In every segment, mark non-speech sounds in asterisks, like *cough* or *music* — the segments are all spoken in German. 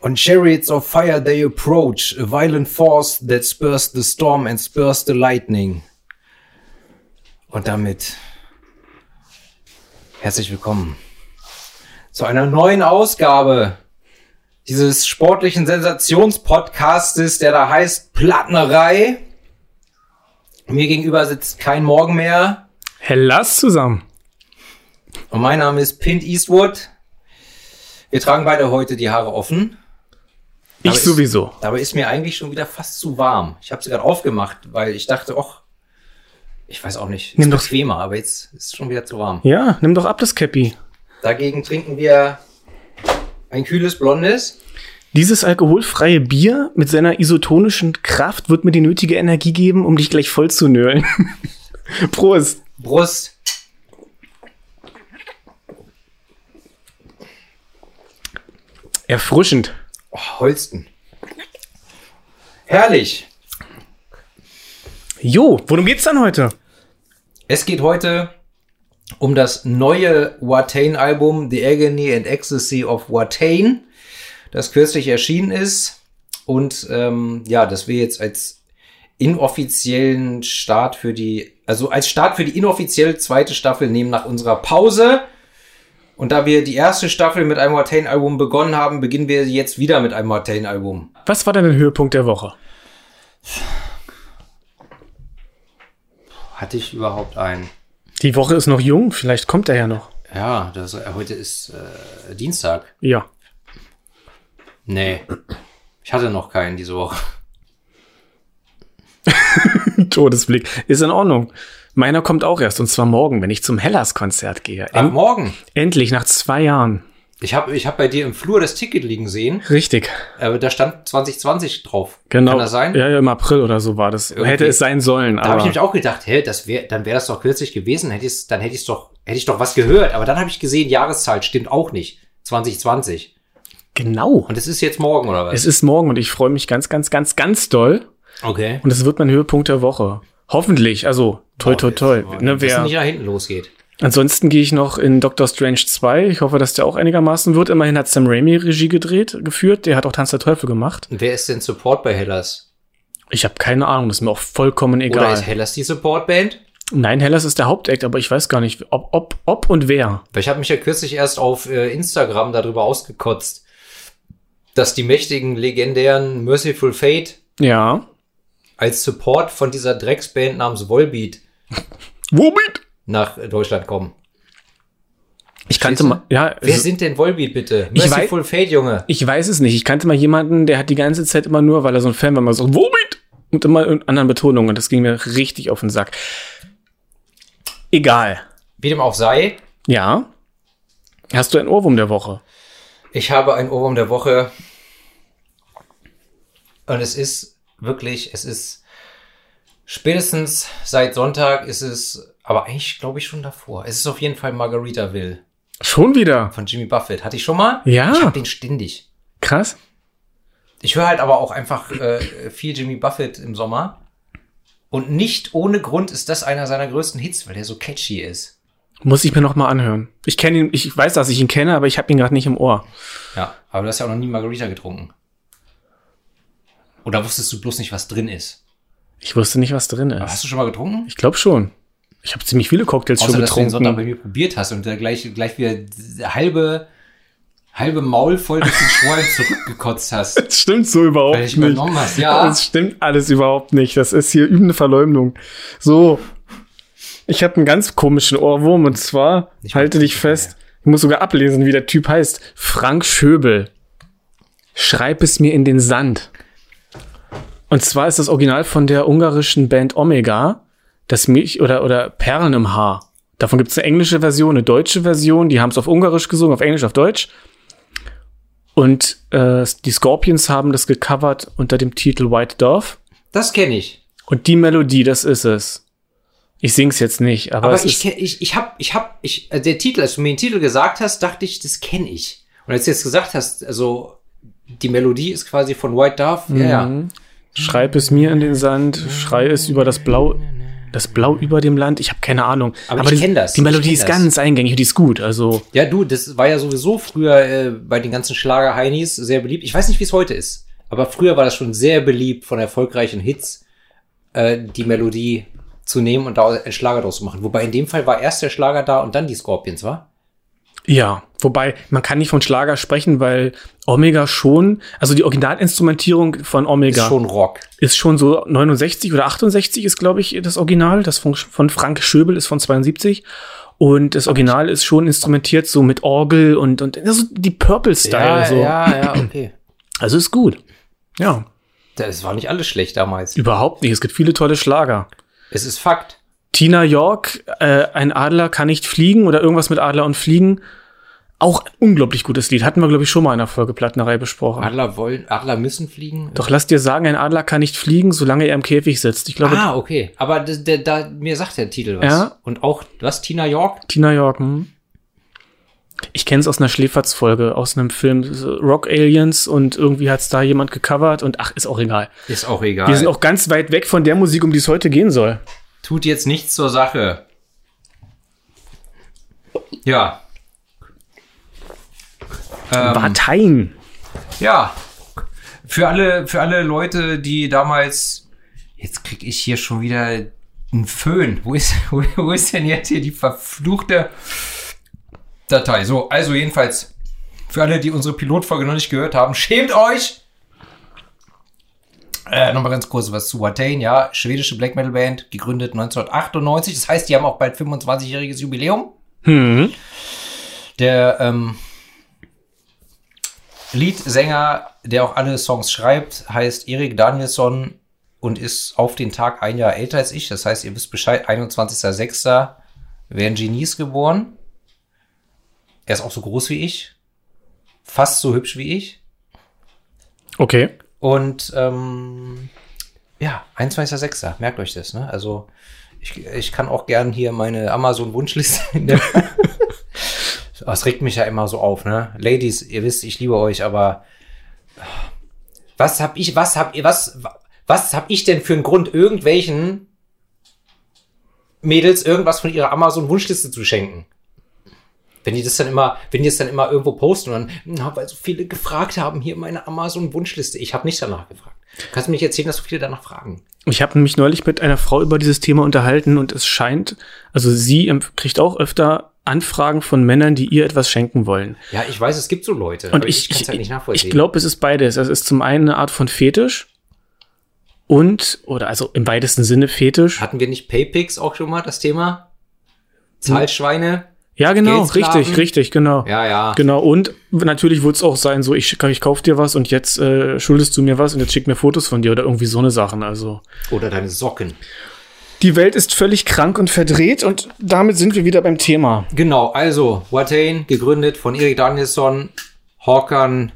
On chariots of fire they approach, a violent force that spurs the storm and spurs the lightning. Und damit herzlich willkommen zu einer neuen Ausgabe dieses sportlichen Sensationspodcastes, der da heißt Plattnerei. Mir gegenüber sitzt kein Morgen mehr. Hellas zusammen. Und mein Name ist Pint Eastwood. Wir tragen beide heute die Haare offen. Ich sowieso. Ist, dabei ist mir eigentlich schon wieder fast zu warm. Ich habe sie gerade aufgemacht, weil ich dachte, ach, ich weiß auch nicht, Nimm ist doch- bequemer, aber jetzt ist es schon wieder zu warm. Ja, nimm doch ab das Cappy. Dagegen trinken wir ein kühles Blondes. Dieses alkoholfreie Bier mit seiner isotonischen Kraft wird mir die nötige Energie geben, um dich gleich voll zu nölen. *laughs* Prost. Brust. Erfrischend. Oh, Holsten. Herrlich. Jo, worum geht's dann heute? Es geht heute um das neue Watain-Album The Agony and Ecstasy of Watain, das kürzlich erschienen ist. Und ähm, ja, das wir jetzt als inoffiziellen Start für die, also als Start für die inoffizielle zweite Staffel nehmen nach unserer Pause. Und da wir die erste Staffel mit einem Watain-Album begonnen haben, beginnen wir jetzt wieder mit einem Watain-Album. Was war denn der Höhepunkt der Woche? Hatte ich überhaupt einen? Die Woche ist noch jung, vielleicht kommt er ja noch. Ja, das, äh, heute ist äh, Dienstag. Ja. Nee. Ich hatte noch keinen diese Woche. *laughs* Todesblick. Ist in Ordnung. Meiner kommt auch erst, und zwar morgen, wenn ich zum Hellas-Konzert gehe. Ach, End morgen. endlich, nach zwei Jahren. Ich habe ich hab bei dir im Flur das Ticket liegen sehen. Richtig. Aber da stand 2020 drauf. Genau. Kann das sein? Ja, ja, im April oder so war das. Irgendwie. Hätte es sein sollen, Da habe ich nämlich auch gedacht, hä, das wär, dann wäre das doch kürzlich gewesen. Hätte ich's, dann hätte ich doch, hätte ich doch was gehört. Aber dann habe ich gesehen, Jahreszahl stimmt auch nicht. 2020. genau. Und es ist jetzt morgen, oder was? Es ist morgen und ich freue mich ganz, ganz, ganz, ganz doll. okay. Und es wird mein Höhepunkt der Woche. Hoffentlich. Also, toi, toi, toi. Ne, wer, nicht nach hinten losgeht. ansonsten gehe ich noch in Doctor Strange 2. Ich hoffe, dass der auch einigermaßen wird. Immerhin hat Sam Raimi Regie gedreht, geführt. Der hat auch Tanz der Teufel gemacht. Wer ist denn Support bei Hellas? Ich habe keine Ahnung, das ist mir auch vollkommen Oder egal. ist Hellas die Supportband? Nein, Hellas ist der Hauptact, aber ich weiß gar nicht, ob, ob, ob und wer. Weil ich habe mich ja kürzlich erst auf äh, Instagram darüber ausgekotzt, dass die mächtigen, legendären Merciful Fate Ja. Als Support von dieser Drecksband namens Volbeat Womit? nach Deutschland kommen. Ich kannte mal, ja, Wer sind denn Volbeat bitte? Ich Merciful Fate, Junge. ich weiß es nicht. Ich kannte mal jemanden, der hat die ganze Zeit immer nur, weil er so ein Fan war, immer so, womit? Und immer in anderen Betonungen. Und das ging mir richtig auf den Sack. Egal. Wie dem auch sei, Ja. Hast du ein Ohrwurm der Woche? ich habe ein Ohrwurm der Woche. Und es ist wirklich, es ist spätestens seit Sonntag ist es, aber eigentlich glaube ich schon davor. Es ist auf jeden Fall Margaritaville Schon wieder. von Jimmy Buffett. Hatte ich schon mal? Ja. Ich habe den ständig. Krass. Ich höre halt aber auch einfach äh, viel Jimmy Buffett im Sommer. Und nicht ohne Grund ist das einer seiner größten Hits, weil der so catchy ist. Muss ich mir noch mal anhören. Ich kenne ihn, ich weiß, dass ich ihn kenne, aber ich habe ihn gerade nicht im Ohr. Ja, aber du hast ja auch noch nie Margarita getrunken. Oder wusstest du bloß nicht, was drin ist? Ich wusste nicht, was drin Aber ist. hast du schon mal getrunken? Ich glaube schon. Ich habe ziemlich viele Cocktails Außer, schon dass du den Sonntag bei getrunken. mir probiert hast und da gleich, gleich wieder halbe, halbe Maul voll durch den Strohhalm zurückgekotzt hast. *laughs* Das stimmt so überhaupt nicht. hast, ja. Das stimmt alles überhaupt nicht. Das ist hier übende Verleumdung. So. Ich habe einen ganz komischen Ohrwurm und zwar, Ich halte dich fest, ich muss sogar ablesen, wie der Typ heißt. Frank Schöbel. Schreib es mir in den Sand. Und zwar ist das Original von der ungarischen Band Omega, das Milch oder, oder Perlen im Haar. Davon gibt es eine englische Version, eine deutsche Version, die haben es auf Ungarisch gesungen, auf Englisch, auf Deutsch. Und äh, die Scorpions haben das gecovert unter dem Titel White Dove. Das kenne ich. Und die Melodie, das ist es. Ich sing's jetzt nicht, aber, Aber ich, ich, ich hab, ich hab, ich, äh, der Titel, als du mir den Titel gesagt hast, dachte ich, das kenne ich. Und als du jetzt gesagt hast, also, die Melodie ist quasi von White Dove, ja, ja. Schreib es mir in den Sand, schrei es über das Blau. Das Blau über dem Land, ich habe keine Ahnung. Aber ich die, kenn das, Die ich Melodie ist das. ganz eingängig und die ist gut. Also Ja, du, das war ja sowieso früher äh, bei den ganzen Schlager-Heinis sehr beliebt. Ich weiß nicht, wie es heute ist, aber früher war das schon sehr beliebt von erfolgreichen Hits, äh, die Melodie zu nehmen und da einen Schlager draus zu machen. Wobei in dem Fall war erst der Schlager da und dann die Scorpions, war? Ja, wobei man kann nicht von Schlager sprechen, weil Omega schon, also die Originalinstrumentierung von Ist Omega schon Rock. ist schon so 69 oder 68 ist, glaube ich, das Original. Das von, von Frank Schöbel ist von 72. Und das Original ist schon instrumentiert so mit Orgel und, und also die Purple-Style. so. ja, ja, okay. Also ist gut. Ja, Das war nicht alles schlecht damals. überhaupt nicht. Es gibt viele tolle Schlager. Es ist Fakt. Tina York, äh, ein Adler kann nicht fliegen oder irgendwas mit Adler und Fliegen. Auch unglaublich gutes Lied. Hatten wir, glaube ich, schon mal in einer Folge Plattenerei besprochen. Adler wollen, Adler müssen fliegen. Doch lass dir sagen, ein Adler kann nicht fliegen, solange er im Käfig sitzt. Ich glaube, Ah, okay. Aber der, da, mir sagt der Titel was. Ja. Und auch, was, Tina York? Tina York, hm? Ich kenne es aus einer Schläferz-Folge, aus einem Film Rock Aliens und irgendwie hat's da jemand gecovert und ach, ist auch egal. Ist auch egal. Wir sind auch ganz weit weg von der Musik, um die es heute gehen soll. Tut jetzt nichts zur Sache. Ja. Ähm, Parteien. ja. Für alle, für alle Leute, die damals. Jetzt krieg ich hier schon wieder einen Föhn. Wo ist, *laughs* wo, wo ist denn jetzt hier die verfluchte Datei? So, also jedenfalls. Für alle, die unsere Pilotfolge noch nicht gehört haben, schämt euch! Äh, Nochmal ganz kurz was zu Watain, ja, schwedische Black Metal Band, gegründet 1998. Das heißt, die haben auch bald 25-jähriges Jubiläum. Hm. Der ähm, Leadsänger, der auch alle Songs schreibt, heißt Erik Danielsson und ist auf den Tag ein Jahr älter als ich. Das heißt, ihr wisst Bescheid, 21.06. werden Genies geboren. Er ist auch so groß wie ich. Fast so hübsch wie ich. Okay. Und ähm, ja, 21.06. Merkt euch das, ne? Also ich, ich kann auch gern hier meine Amazon-Wunschliste in der *laughs* Es regt mich ja immer so auf, ne? Ladies, ihr wisst, ich liebe euch, aber was hab ich, was hab ihr, was, was hab ich denn für einen Grund, irgendwelchen Mädels irgendwas von ihrer Amazon-Wunschliste zu schenken? Wenn die das dann immer, wenn die es dann immer irgendwo posten und dann, na, weil so viele gefragt haben, hier meine Amazon-Wunschliste. Ich habe nicht danach gefragt. Kannst du mir nicht erzählen, dass so viele danach fragen? Ich habe mich neulich mit einer Frau über dieses Thema unterhalten und es scheint, also sie kriegt auch öfter Anfragen von Männern, die ihr etwas schenken wollen. Ja, ich weiß, es gibt so Leute. Und ich, ich, halt nicht ich, nachvollziehen. ich glaube, es ist beides. Es ist zum einen eine Art von Fetisch und, oder also im weitesten Sinne Fetisch. Hatten wir nicht Paypix auch schon mal das Thema? Zahlschweine? Ja, genau, richtig, richtig, genau. Ja, ja. Genau, und natürlich wird es auch sein, so ich, ich kauf dir was und jetzt äh, schuldest du mir was und jetzt schick mir Fotos von dir oder irgendwie so eine Sachen. Also Oder deine Socken. die Welt ist völlig krank und verdreht und damit sind wir wieder beim Thema. Genau, also Watain, gegründet von Erik Danielsson, Håkan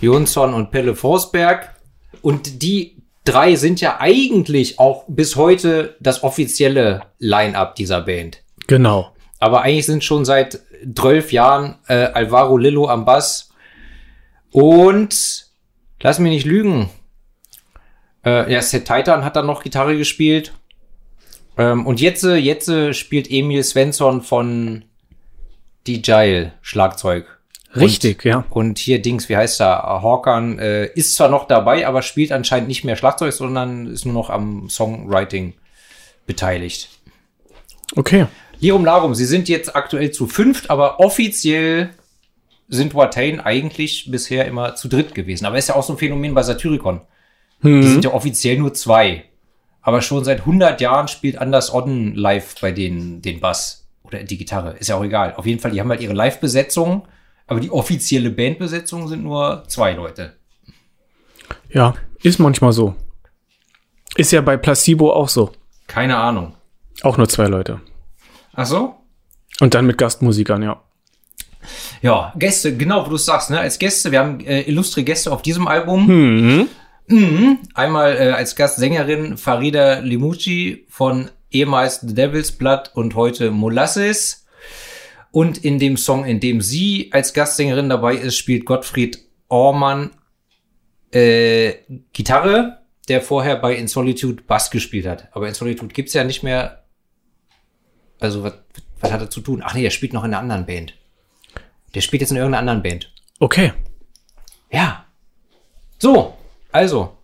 Jonsson und Pelle Forsberg. Und die drei sind ja eigentlich auch bis heute das offizielle Line-Up dieser Band. Genau. Aber eigentlich sind schon seit 12 Jahren äh, Alvaro Lillo am Bass. Und lass mich nicht lügen. Äh, ja, Seth Titan hat dann noch Gitarre gespielt. Ähm, und jetzt, äh, jetzt äh, spielt Emil Svensson von DJile Schlagzeug. Richtig, ja. Und hier Dings, wie heißt er? Hawkan äh, ist zwar noch dabei, aber spielt anscheinend nicht mehr Schlagzeug, sondern ist nur noch am Songwriting beteiligt. Okay. Lirum Larum, sie sind jetzt aktuell zu fünft, aber offiziell sind Watain eigentlich bisher immer zu dritt gewesen. Aber ist ja auch so ein Phänomen bei Satyricon. Die sind ja offiziell nur zwei. Aber schon seit 100 Jahren spielt Anders Odden live bei denen den Bass oder die Gitarre. Ist ja auch egal. Auf jeden Fall, die haben halt ihre Live-Besetzung, aber die offizielle Bandbesetzung sind nur zwei Leute. Ja, ist manchmal so. Ist ja bei Placebo auch so. Keine Ahnung. Auch nur zwei Leute. Ach so? Und dann mit Gastmusikern, ja. Ja, Gäste, genau, wo du es sagst, ne? Als Gäste, wir haben äh, illustre Gäste auf diesem Album. Mhm. Mhm. Einmal äh, als Gastsängerin Farida Limucci von ehemals The Devil's Blood und heute Molasses. Und in dem Song, in dem sie als Gastsängerin dabei ist, spielt Gottfried Ormann äh, Gitarre. der vorher bei In Solitude Bass gespielt hat. Aber In Solitude gibt's ja nicht mehr. Also, was, was hat er zu tun? Ach nee, er spielt noch in einer anderen Band. Der spielt jetzt in irgendeiner anderen Band. Okay. Ja. So, also.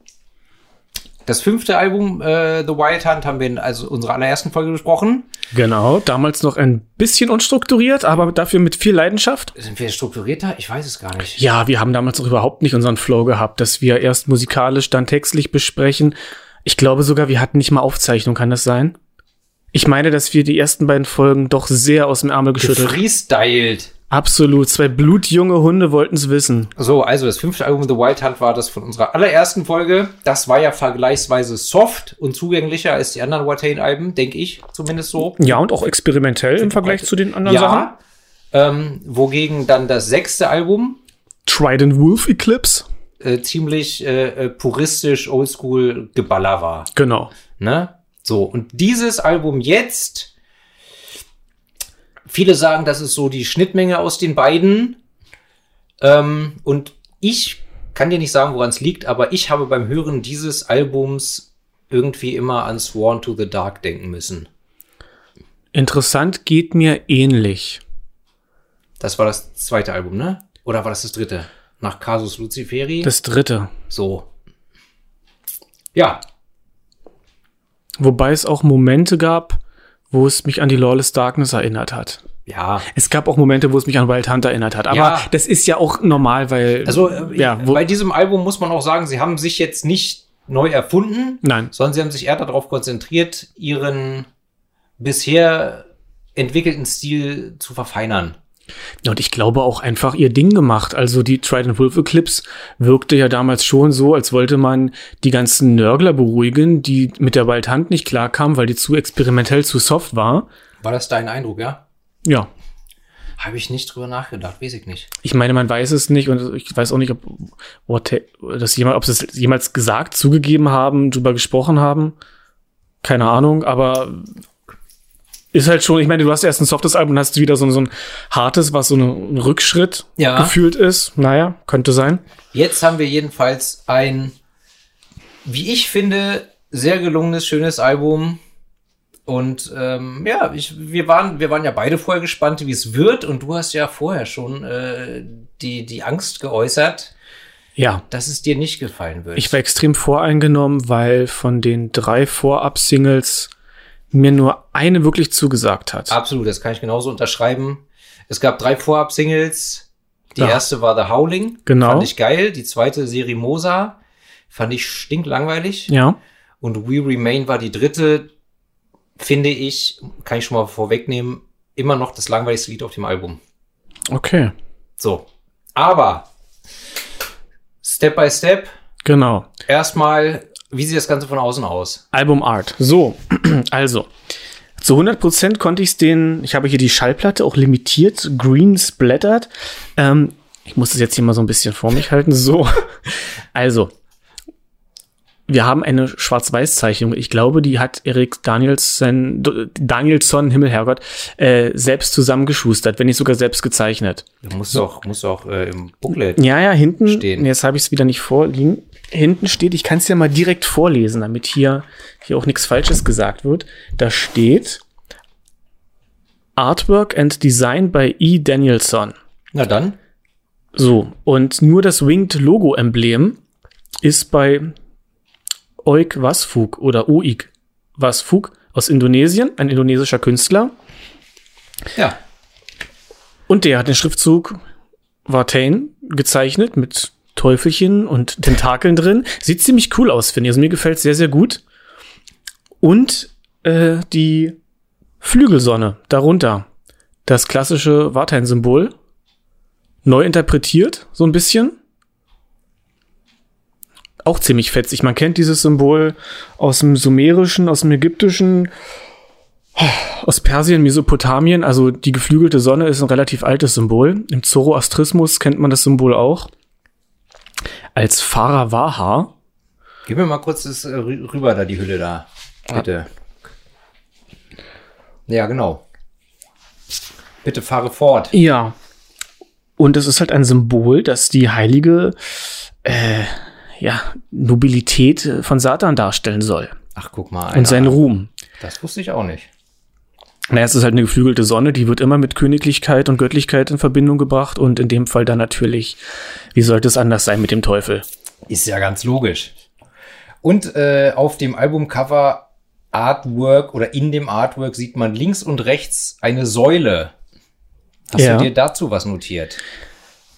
Das fünfte Album, äh, The Wild Hunt, haben wir in also unserer allerersten Folge besprochen. Genau. Damals noch ein bisschen unstrukturiert, aber dafür mit viel Leidenschaft. Sind wir strukturierter? Ich weiß es gar nicht. Ja, wir haben damals auch überhaupt nicht unseren Flow gehabt, dass wir erst musikalisch, dann textlich besprechen. Ich glaube sogar, wir hatten nicht mal Aufzeichnung, kann das sein? Ich meine, dass wir die ersten beiden Folgen doch sehr aus dem Ärmel geschüttelt. Gefreestylt. Absolut. Zwei blutjunge Hunde wollten es wissen. So, also das fünfte Album The Wild Hunt war das von unserer allerersten Folge. Das war ja vergleichsweise soft und zugänglicher als die anderen Watain-Alben, denke ich, zumindest so. Ja, und auch experimentell im Vergleich zu den anderen Sachen. Ja. Ähm, wogegen dann das sechste Album Trident Wolf Eclipse. äh, ziemlich äh, äh, puristisch oldschool Geballer war. Genau. Ne? So, und dieses Album jetzt, viele sagen, das ist so die Schnittmenge aus den beiden. Ähm, und ich kann dir nicht sagen, woran es liegt, aber ich habe beim Hören dieses Albums irgendwie immer an Sworn to the Dark denken müssen. Interessant geht mir ähnlich. Das war das zweite Album, ne? Oder war das das dritte? Nach Casus Luciferi? Das dritte. so. Ja, Wobei es auch Momente gab, wo es mich an die Lawless Darkness erinnert hat. ja. Es gab auch Momente, wo es mich an Wild Hunter erinnert hat. Aber Ja. das ist ja auch normal, weil. Also, äh, ja, wo, bei diesem Album muss man auch sagen, sie haben sich jetzt nicht neu erfunden, nein. sondern sie haben sich eher darauf konzentriert, ihren bisher entwickelten Stil zu verfeinern. Ja, Und ich glaube auch einfach ihr Ding gemacht. Also die Trident Wolf Eclipse wirkte ja damals schon so, als wollte man die ganzen Nörgler beruhigen, die mit der Wild Hand nicht klarkamen, weil die zu experimentell, zu soft war. War das dein Eindruck, ja? Ja. Habe ich nicht drüber nachgedacht, weiß ich nicht. Ich meine, man weiß es nicht und ich weiß auch nicht, ob, what, das jemand, ob sie es jemals gesagt, zugegeben haben, drüber gesprochen haben. Keine Ahnung, aber ist halt schon, ich meine, du hast erst ein softes Album und hast wieder so, ein- so ein hartes, was so ein Rückschritt Ja. gefühlt ist. Naja, könnte sein. Jetzt haben wir jedenfalls ein, wie ich finde, sehr gelungenes, schönes Album. Und ähm, ja, ich, wir, waren, wir waren ja beide vorher gespannt, wie es wird. Und du hast ja vorher schon äh, die, die Angst geäußert, Ja. dass es dir nicht gefallen wird. Ich war extrem voreingenommen, weil von den drei Vorab-Singles mir nur eine wirklich zugesagt hat. Absolut, das kann ich genauso unterschreiben. Es gab drei Vorab-Singles. Die Ja. erste war The Howling. Genau. Fand ich geil. Die zweite Serimosa. Fand ich stinklangweilig. Ja. Und We Remain war die dritte. Finde ich, kann ich schon mal vorwegnehmen, immer noch das langweiligste Lied auf dem Album. Okay. So. Aber Step by Step. Genau. Erstmal, wie sieht das Ganze von außen aus? Album Art. So, *clears throat* also. Zu 100% konnte ich es den, ich habe hier die Schallplatte auch limitiert, green splattered. Ähm, ich muss das jetzt hier mal so ein bisschen vor mich halten. So, *laughs* also. Wir haben eine Schwarz-Weiß-Zeichnung. Ich glaube, die hat Erik Danielson, Danielson, Himmel, Herrgott, äh, selbst zusammengeschustert, wenn nicht sogar selbst gezeichnet. Du musst auch, musst auch äh, im Booklet. Ja, ja, hinten, Stehen. jetzt habe ich es wieder nicht vorliegen. Hinten steht, ich kann es ja mal direkt vorlesen, damit hier, hier auch nichts Falsches gesagt wird. Da steht Artwork and Design by E. Danielson. Na dann. So, und nur das Winged Logo-Emblem ist bei Oik Wasfug oder Oik Wasfug aus Indonesien, ein indonesischer Künstler. Ja. Und der hat den Schriftzug Vartain gezeichnet mit Teufelchen und Tentakeln drin. Sieht ziemlich cool aus, finde ich. Also mir gefällt sehr, sehr gut. Und äh, die Flügelsonne darunter. Das klassische Vartain-Symbol. Neu interpretiert, so ein bisschen. Auch ziemlich fetzig. Man kennt dieses Symbol aus dem Sumerischen, aus dem Ägyptischen, aus Persien, Mesopotamien, also die geflügelte Sonne ist ein relativ altes Symbol. Im Zoroastrismus kennt man das Symbol auch. Als Faravaha. Gib mir mal kurz das äh, rü- rüber da, die Hülle da. Bitte. Ja, genau. Bitte fahre fort. Ja. Und es ist halt ein Symbol, das die heilige, äh, ja, Nobilität äh, von Satan darstellen soll. Ach, guck mal. Und einer. seinen Ruhm. Das wusste ich auch nicht. Naja, es ist halt eine geflügelte Sonne, die wird immer mit Königlichkeit und Göttlichkeit in Verbindung gebracht und in dem Fall dann natürlich, wie sollte es anders sein mit dem Teufel? Ist ja ganz logisch. Und äh, auf dem Albumcover Artwork oder in dem Artwork sieht man links und rechts eine Säule. Hast Ja. du dir dazu was notiert?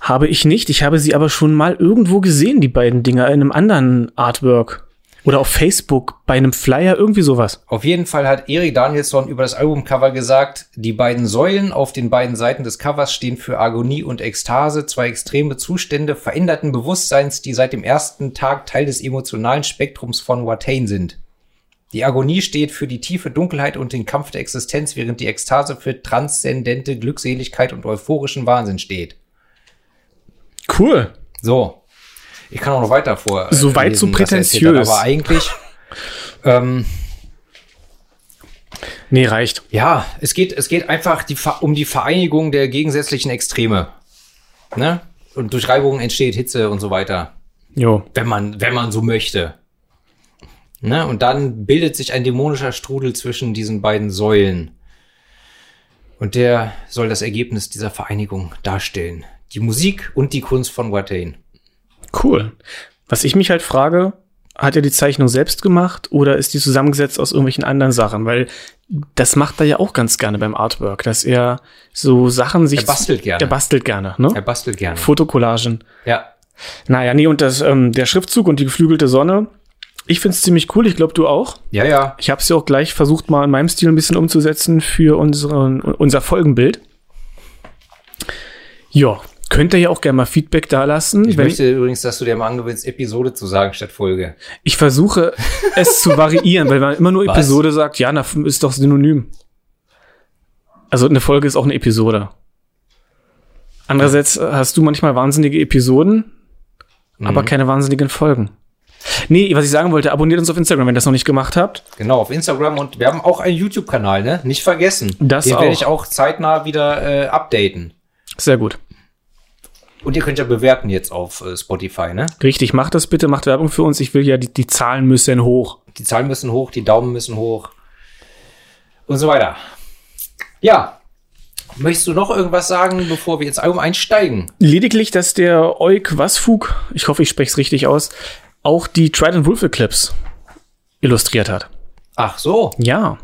Habe ich nicht, ich habe sie aber schon mal irgendwo gesehen, die beiden Dinger, in einem anderen Artwork. Oder auf Facebook, bei einem Flyer, irgendwie sowas. Auf jeden Fall hat Erik Danielsson über das Albumcover gesagt, die beiden Säulen auf den beiden Seiten des Covers stehen für Agonie und Ekstase, zwei extreme Zustände veränderten Bewusstseins, die seit dem ersten Tag Teil des emotionalen Spektrums von Watain sind. Die Agonie steht für die tiefe Dunkelheit und den Kampf der Existenz, während die Ekstase für transzendente Glückseligkeit und euphorischen Wahnsinn steht. Cool. So. Ich kann auch noch weiter vor. So weit lesen, so hat, prätentiös. Aber eigentlich, ähm, Nee, reicht. Ja, es geht, es geht einfach die, um die Vereinigung der gegensätzlichen Extreme. Ne? Und durch Reibung entsteht Hitze und so weiter. Jo. Wenn man, wenn man so möchte. Ne? Und dann bildet sich ein dämonischer Strudel zwischen diesen beiden Säulen. Und der soll das Ergebnis dieser Vereinigung darstellen. Die Musik und die Kunst von Watain. Cool. Was ich mich halt frage, hat er die Zeichnung selbst gemacht oder ist die zusammengesetzt aus irgendwelchen anderen Sachen? Weil das macht er ja auch ganz gerne beim Artwork, dass er so Sachen sich. Er bastelt gerne. Er bastelt gerne, ne? Er bastelt gerne. Fotokollagen. Ja. Naja, nee, und das, ähm, der Schriftzug und die geflügelte Sonne, ich find's ziemlich cool. Ich glaube, du auch. Ja, ja. Ich habe es ja auch gleich versucht, mal in meinem Stil ein bisschen umzusetzen für unseren, unser Folgenbild. Ja, könnt ihr ja auch gerne mal Feedback da lassen. Ich möchte übrigens, dass du dir mal angewöhnst, Episode zu sagen statt Folge. Ich versuche es zu variieren, weil man immer nur Was? Episode sagt, ja, na, ist doch synonym. Also eine Folge ist auch eine Episode. Andererseits äh, hast du manchmal wahnsinnige Episoden, aber keine wahnsinnigen Folgen. Nee, was ich sagen wollte, abonniert uns auf Instagram, wenn ihr das noch nicht gemacht habt. Genau, auf Instagram und wir haben auch einen YouTube-Kanal, ne? Nicht vergessen. Das Den werde ich auch zeitnah wieder äh, updaten. Sehr gut. Und ihr könnt ja bewerten jetzt auf äh, Spotify, ne? Richtig, macht das bitte, macht Werbung für uns. Ich will ja, die, die Zahlen müssen hoch. Die Zahlen müssen hoch, die Daumen müssen hoch. Und so weiter. Ja. Möchtest du noch irgendwas sagen, bevor wir ins Album einsteigen? Lediglich, dass der Oik Wasfug, ich hoffe, ich spreche es richtig aus, auch die Trident Wolf Eclipse illustriert hat. Ach so. Ja.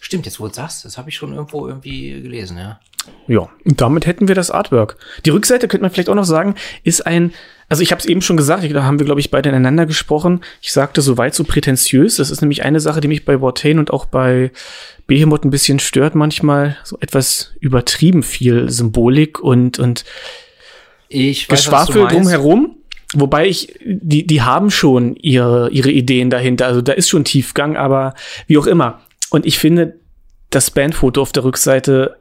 Stimmt, jetzt wo du sagst, das habe ich schon irgendwo irgendwie gelesen, ja. Ja, und damit hätten wir das Artwork. Die Rückseite könnte man vielleicht auch noch sagen, ist ein, also ich habe es eben schon gesagt, da haben wir, glaube ich, beide ineinander gesprochen. Ich sagte, so weit so prätentiös. Das ist nämlich eine Sache, die mich bei Watain und auch bei Behemoth ein bisschen stört manchmal. So etwas übertrieben viel Symbolik und, und Ich weiß, was du Geschwafel drumherum. Wobei ich, die, die haben schon ihre, ihre Ideen dahinter. Also da ist schon Tiefgang, aber wie auch immer. Und ich finde das Bandfoto auf der Rückseite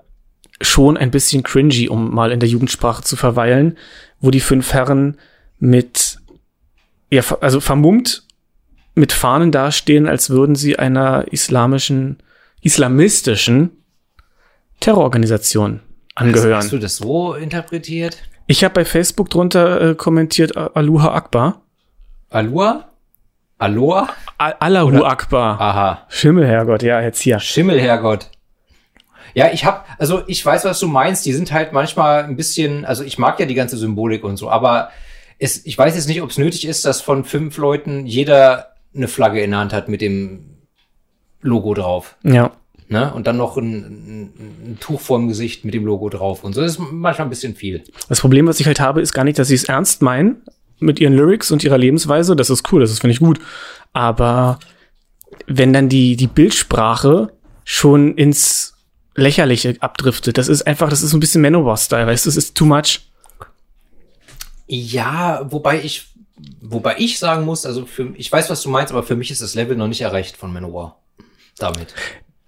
schon ein bisschen cringy, um mal in der Jugendsprache zu verweilen, wo die fünf Herren mit, ja, also vermummt mit Fahnen dastehen, als würden sie einer islamischen, islamistischen Terrororganisation angehören. Hast du das so interpretiert? Ich habe bei Facebook drunter äh, kommentiert Aluha Akbar. Alua? Aloha? Allahu Akbar. Aha. Schimmel, Herrgott, ja, jetzt hier. Schimmel, Herrgott. Ja, ich hab, also ich weiß, was du meinst. Die sind halt manchmal ein bisschen, also ich mag ja die ganze Symbolik und so, aber es, ich weiß jetzt nicht, ob es nötig ist, dass von fünf Leuten jeder eine Flagge in der Hand hat mit dem Logo drauf. Ja. Ne? Und dann noch ein, ein, ein Tuch vorm Gesicht mit dem Logo drauf und so. Das ist manchmal ein bisschen viel. Das Problem, was ich halt habe, ist gar nicht, dass sie es ernst meinen mit ihren Lyrics und ihrer Lebensweise. Das ist cool, das ist, finde ich gut. Aber wenn dann die, die Bildsprache schon ins Lächerliche abdriftet, das ist einfach, das ist so ein bisschen Manowar-Style, weißt du, das ist too much. Ja, wobei ich, wobei ich sagen muss, also für, ich weiß, was du meinst, aber für mich ist das Level noch nicht erreicht von Manowar. Damit.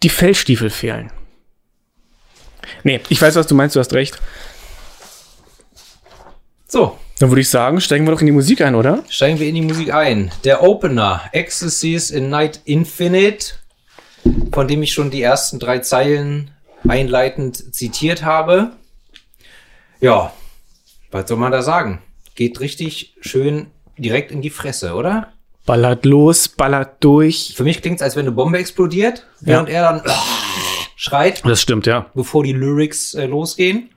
Die Fellstiefel fehlen. Nee, ich weiß, was du meinst, du hast recht. So, Dann würde ich sagen, steigen wir doch in die Musik ein, oder? steigen wir in die Musik ein. Der Opener, Ecstasies in Night Infinite, von dem ich schon die ersten drei Zeilen einleitend zitiert habe. Ja, was soll man da sagen? Geht richtig schön direkt in die Fresse, oder? Ballert los, ballert durch. Für mich klingt es, als wenn eine Bombe explodiert, während er dann schreit, Das stimmt, ja. bevor die Lyrics äh, losgehen.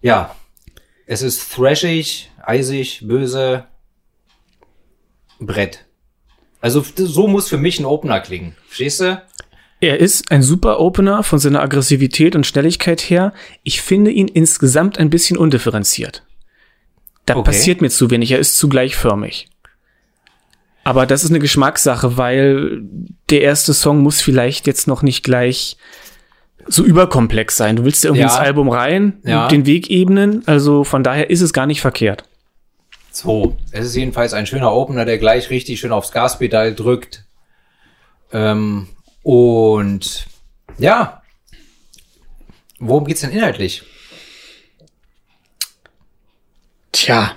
Ja, es ist thrashig, eisig, böse, Brett. Also so muss für mich ein Opener klingen. Verstehst du? Er ist ein super Opener von seiner Aggressivität und Schnelligkeit her. Ich finde ihn insgesamt ein bisschen undifferenziert. Da Okay. passiert mir zu wenig. Er ist zu gleichförmig. Aber das ist eine Geschmackssache, weil der erste Song muss vielleicht jetzt noch nicht gleich so überkomplex sein. Du willst ja irgendwie Ja. ins Album rein, Ja. den Weg ebnen. Also von daher ist es gar nicht verkehrt. So, es ist jedenfalls ein schöner Opener, der gleich richtig schön aufs Gaspedal drückt. Ähm, und ja, worum geht's denn inhaltlich? Tja.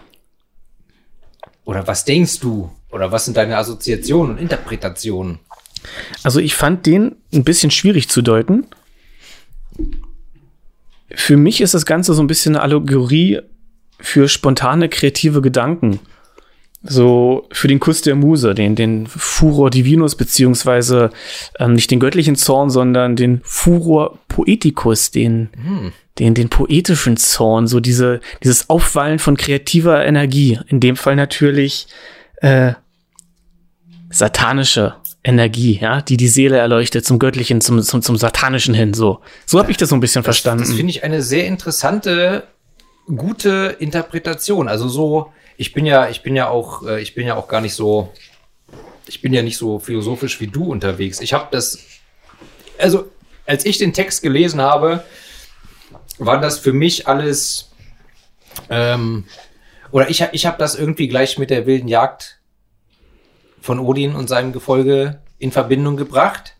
Oder was denkst du? Oder was sind deine Assoziationen und Interpretationen? Also ich fand den ein bisschen schwierig zu deuten. Für mich ist das Ganze so ein bisschen eine Allegorie für spontane kreative Gedanken. So für den Kuss der Muse, den, den Furor Divinus, beziehungsweise ähm, nicht den göttlichen Zorn, sondern den Furor Poeticus, den, den, den poetischen Zorn, so diese, dieses Aufwallen von kreativer Energie. In dem Fall natürlich äh, satanische Energie, ja, die die Seele erleuchtet zum Göttlichen, zum, zum, zum Satanischen hin, so. So habe ich das so ein bisschen verstanden. Das finde ich eine sehr interessante, gute Interpretation. Also so, ich bin ja, ich bin ja auch, äh, ich bin ja auch gar nicht so, ich bin ja nicht so philosophisch wie du unterwegs. Ich habe das, also als ich den Text gelesen habe, war das für mich alles, ähm, oder ich, ich habe das irgendwie gleich mit der wilden Jagd von Odin und seinem Gefolge in Verbindung gebracht.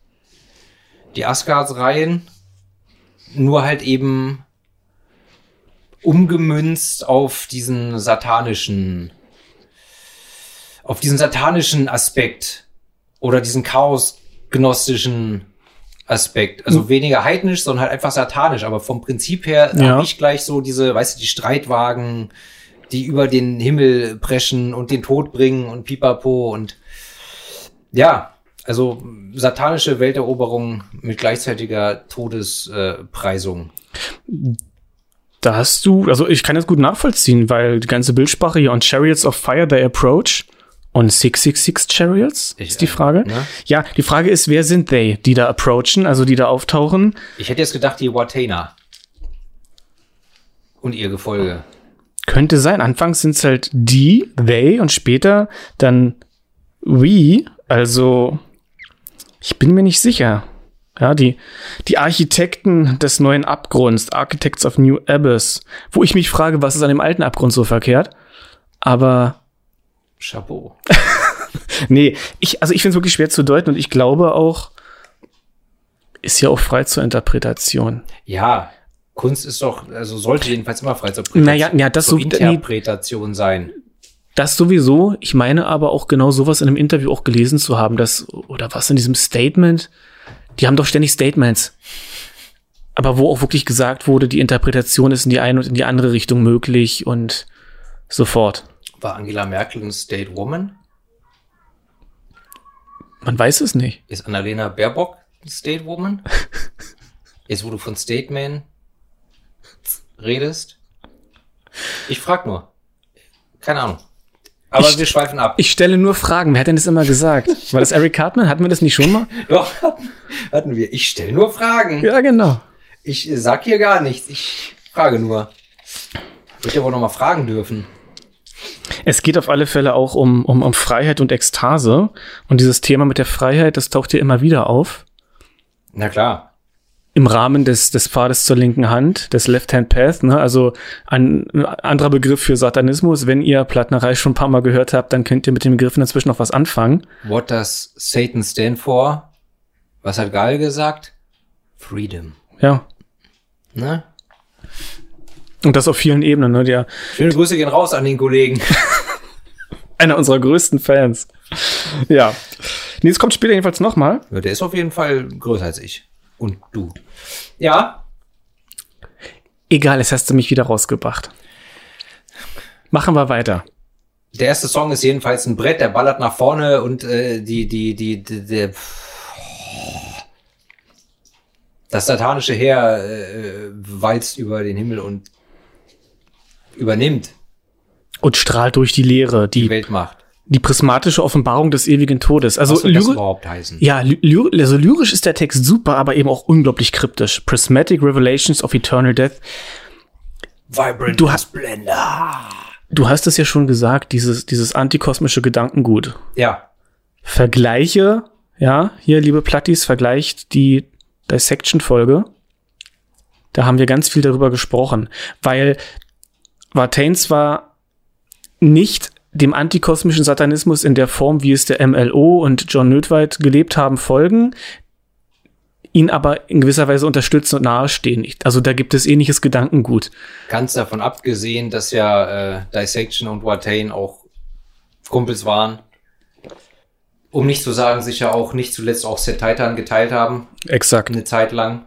Die Asgards-Reihen, nur halt eben umgemünzt auf diesen satanischen, auf diesen satanischen Aspekt oder diesen chaosgnostischen Aspekt. Also weniger heidnisch, sondern halt einfach satanisch. Aber vom Prinzip her Ja. habe ich gleich so diese, weißt du, die Streitwagen, die über den Himmel preschen und den Tod bringen und pipapo und ja, also satanische Welteroberung mit gleichzeitiger Todespreisung. Da hast du, also ich kann das gut nachvollziehen, weil die ganze Bildsprache hier on Chariots of Fire, They Approach und 666 Chariots Ich, ist die äh, Frage. ne? Ja, die Frage ist, wer sind they, die da approachen, also die da auftauchen? Ich hätte jetzt gedacht, die Watana. Und ihr Gefolge. Könnte sein. Anfangs sind es halt die, they und später dann we, also ich bin mir nicht sicher. Ja, die, die Architekten des neuen Abgrunds, Architects of New Abyss, wo ich mich frage, was ist an dem alten Abgrund so verkehrt? Aber Chapeau. *laughs* Nee, ich, also ich finde es wirklich schwer zu deuten und ich glaube auch, ist ja auch frei zur Interpretation. Ja, Kunst ist doch, also sollte jedenfalls immer frei zur Interpretation, Naja, ja, das zur so- Interpretation sein. Das sowieso. Ich meine aber auch genau sowas in einem Interview auch gelesen zu haben, dass, oder was in diesem Statement, die haben doch ständig Statements. Aber wo auch wirklich gesagt wurde, die Interpretation ist in die eine und in die andere Richtung möglich und so fort. War Angela Merkel ein State Woman? Man weiß es nicht. Ist Annalena Baerbock ein State Woman? *laughs* Jetzt, wo du von State Man redest? Ich frag nur. Keine Ahnung. Aber Ich- wir schweifen ab. Ich stelle nur Fragen. Wer hat denn das immer gesagt? War das Eric Cartman? Hatten wir das nicht schon mal? *laughs* Doch, hatten, hatten wir. Ich stelle nur Fragen. Ja, genau. Ich sag hier gar nichts. Ich frage nur. Wird ja wohl noch mal fragen dürfen. Es geht auf alle Fälle auch um, um, um Freiheit und Ekstase. Und dieses Thema mit der Freiheit, das taucht hier immer wieder auf. Na klar. Im Rahmen des, des Pfades zur linken Hand, des Left-Hand Path, ne? also ein, ein anderer Begriff für Satanismus. Wenn ihr Plattnerei schon ein paar Mal gehört habt, dann könnt ihr mit dem Begriff inzwischen noch was anfangen. What does Satan stand for? Was hat Gal gesagt? Freedom. Ja. Ne? Und das auf vielen Ebenen. Ne? Der, Schöne Grüße gehen raus an den Kollegen. *laughs* einer unserer größten Fans. Ja. Nee, es kommt später jedenfalls nochmal. Ja, der ist auf jeden Fall größer als ich. Und du. Ja, Egal, es hast du mich wieder rausgebracht. Machen wir weiter. der erste Song ist jedenfalls ein Brett, der ballert nach vorne und äh, die, die, die, die, die das satanische Heer äh, walzt über den Himmel und übernimmt Und strahlt durch die Leere, die die, Weltmacht. Die prismatische Offenbarung des ewigen Todes. Also Was soll das überhaupt heißen? Ja, ly also lyrisch ist der Text super, aber eben auch unglaublich kryptisch. Prismatic Revelations of Eternal Death. Vibrant Du hast-. Du hast es ja schon gesagt, dieses, dieses antikosmische Gedankengut. Ja, Vergleiche, ja, hier, liebe Plattis, vergleicht die Dissection-Folge. Da haben wir ganz viel darüber gesprochen, weil Vartain zwar nicht dem antikosmischen Satanismus in der Form, wie es der MLO und John Nödweit gelebt haben, folgen, ihn aber in gewisser Weise unterstützen und nahestehen. Also da gibt es ähnliches Gedankengut. ganz davon abgesehen, dass ja äh, Dissection und Watain auch Kumpels waren. Um nicht zu sagen, sicher auch nicht zuletzt auch Set Titan geteilt haben, Exakt. eine Zeit lang.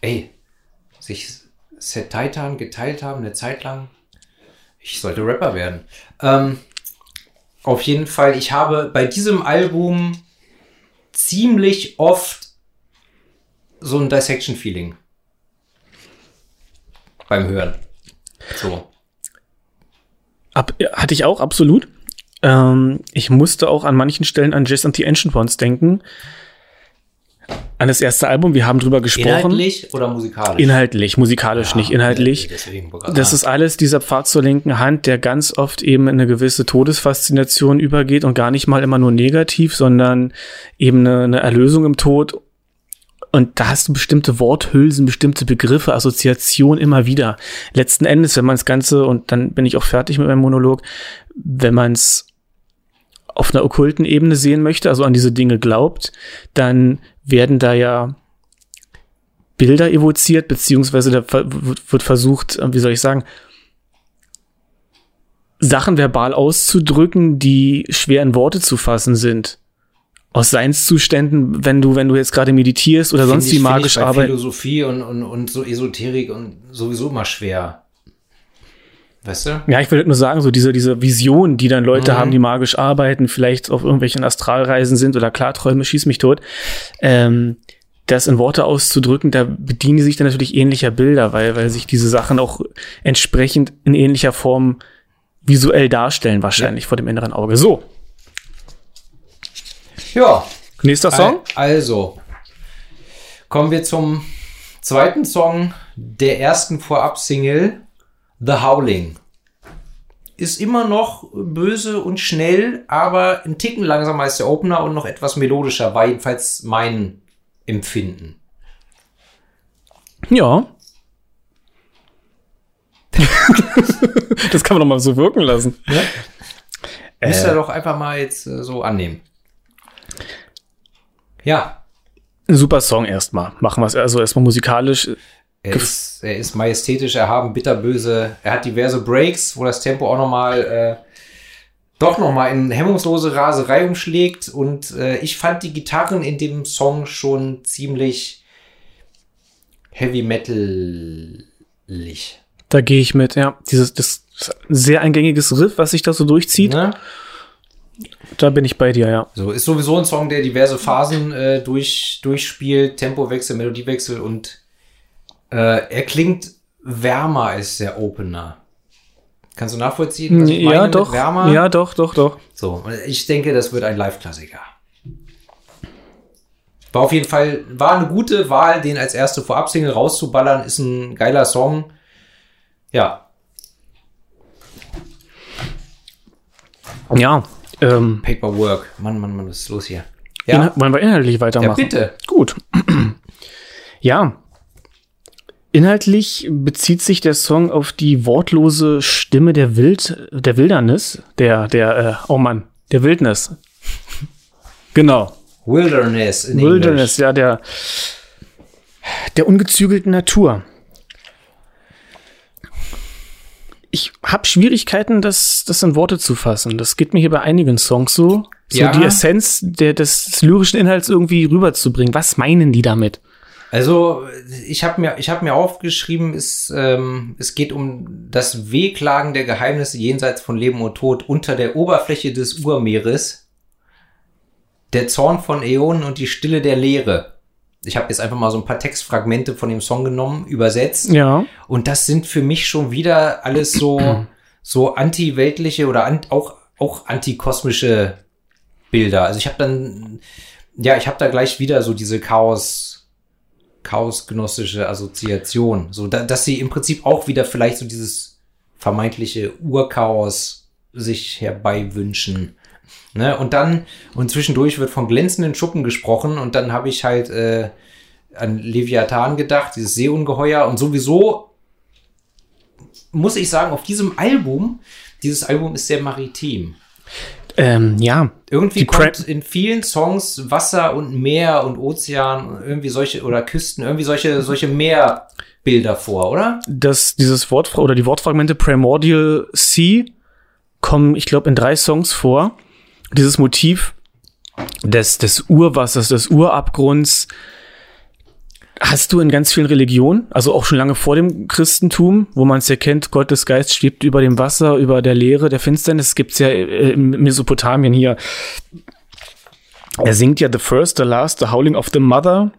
Ey, sich Set Titan geteilt haben, eine Zeit lang. Ich sollte Rapper werden. Ähm, auf jeden Fall, ich habe bei diesem Album ziemlich oft so ein Dissection-Feeling beim Hören. So. Ab, hatte ich auch, absolut. Ähm, ich musste auch an manchen Stellen an Jazz and the Ancient Ones denken. An das erste Album, wir haben drüber gesprochen. Inhaltlich oder musikalisch? Inhaltlich, musikalisch nicht, inhaltlich. Das ist alles dieser Pfad zur linken Hand, der ganz oft eben in eine gewisse Todesfaszination übergeht und gar nicht mal immer nur negativ, sondern eben eine, eine Erlösung im Tod. Und da hast du bestimmte Worthülsen, bestimmte Begriffe, Assoziationen immer wieder. Letzten Endes, wenn man das Ganze, und dann bin ich auch fertig mit meinem Monolog, wenn man es auf einer okkulten Ebene sehen möchte, also an diese Dinge glaubt, dann werden da ja Bilder evoziert, beziehungsweise da wird versucht, äh, wie soll ich sagen, Sachen verbal auszudrücken, die schwer in Worte zu fassen sind. Aus Seinszuständen, wenn du, wenn du jetzt gerade meditierst oder sonst Find wie ich- find magisch arbeitest. Philosophie und, und, und so Esoterik und sowieso immer schwer. Weißt du? Ja, ich würde nur sagen, so diese, diese Vision, die dann Leute Mhm. haben, die magisch arbeiten, vielleicht auf irgendwelchen Astralreisen sind oder Klarträume, schieß mich tot, ähm, das in Worte auszudrücken, da bedienen die sich dann natürlich ähnlicher Bilder, weil, weil sich diese Sachen auch entsprechend in ähnlicher Form visuell darstellen, wahrscheinlich vor dem inneren Auge. So, Ja. nächster Song. Al- Also, kommen wir zum zweiten Song der ersten Vorab-Single, The Howling. Ist immer noch böse und schnell, aber ein Ticken langsamer als der Opener und noch etwas melodischer, war jedenfalls mein Empfinden. Ja. *laughs* das kann man doch mal so wirken lassen. Müsst ihr doch einfach mal jetzt äh, so annehmen. Ja, Ein super Song erstmal. Machen wir es also erstmal musikalisch. Er ist, er ist majestätisch, erhaben, bitterböse. Er hat diverse Breaks, wo das Tempo auch nochmal äh, doch nochmal in hemmungslose Raserei umschlägt. Und äh, ich fand die Gitarren in dem Song schon ziemlich heavy metalig. Da gehe ich mit, ja. Dieses das sehr eingängiges Riff, was sich da so durchzieht. Ne? Da bin ich bei dir, ja. So, ist sowieso ein Song, der diverse Phasen äh, durch, durchspielt, Tempowechsel, Melodiewechsel und äh, er klingt wärmer als der Opener. Kannst du nachvollziehen? was ich meine Ja, mit doch. Wärmer? Ja, doch, doch, doch. So, ich denke, das wird ein Live-Klassiker. War auf jeden Fall, war eine gute Wahl, den als erste Vorab-Single rauszuballern, ist ein geiler Song. Ja, Ja. Ähm, Paperwork. Mann, Mann, Mann, was ist los hier? Ja, wollen wir inhaltlich ja weitermachen? bitte. Gut. *clears throat* ja. Inhaltlich bezieht sich der Song auf die wortlose Stimme der Wild, der Wildernis, der, der, äh, oh Mann, der Wildnis. *laughs* genau. Wilderness in Wilderness, ja, der, der ungezügelten Natur. Ich habe Schwierigkeiten, das, das in Worte zu fassen. Das geht mir hier bei einigen Songs so. So Ja. die Essenz der, des lyrischen Inhalts irgendwie rüberzubringen. Was meinen die damit? Also ich habe mir, ich habe mir aufgeschrieben, es, ähm, es geht um das Wehklagen der Geheimnisse jenseits von Leben und Tod unter der Oberfläche des Urmeeres, der Zorn von Äonen und die Stille der Leere. Ich habe jetzt einfach mal so ein paar Textfragmente von dem Song genommen, übersetzt. Ja. Und das sind für mich schon wieder alles so, *clears throat* so anti-weltliche oder an, auch, auch antikosmische Bilder. Also ich habe dann, ja, ich habe da gleich wieder so diese Chaos, chaosgnostische Assoziation. So, da, dass sie im Prinzip auch wieder vielleicht so dieses vermeintliche Urchaos sich herbeiwünschen. Ne? Und dann, und zwischendurch wird von glänzenden Schuppen gesprochen und dann habe ich halt äh, an Leviathan gedacht, dieses Seeungeheuer und sowieso muss ich sagen, auf diesem Album, dieses Album ist sehr maritim. Ähm, ja. Irgendwie kommt in vielen Songs Wasser und Meer und Ozean und irgendwie solche oder Küsten, irgendwie solche, solche Meerbilder vor, oder? Das, dieses Wort oder die Wortfragmente Primordial Sea kommen, ich glaube, in drei Songs vor. Dieses Motiv des, des Urwassers, des Urabgrunds, hast du in ganz vielen Religionen, also auch schon lange vor dem Christentum, wo man es ja kennt, Gottes Geist schwebt über dem Wasser, über der Leere, der Finsternis, gibt's ja äh, in Mesopotamien hier. Er singt ja The First, The Last, The Howling of the Mother,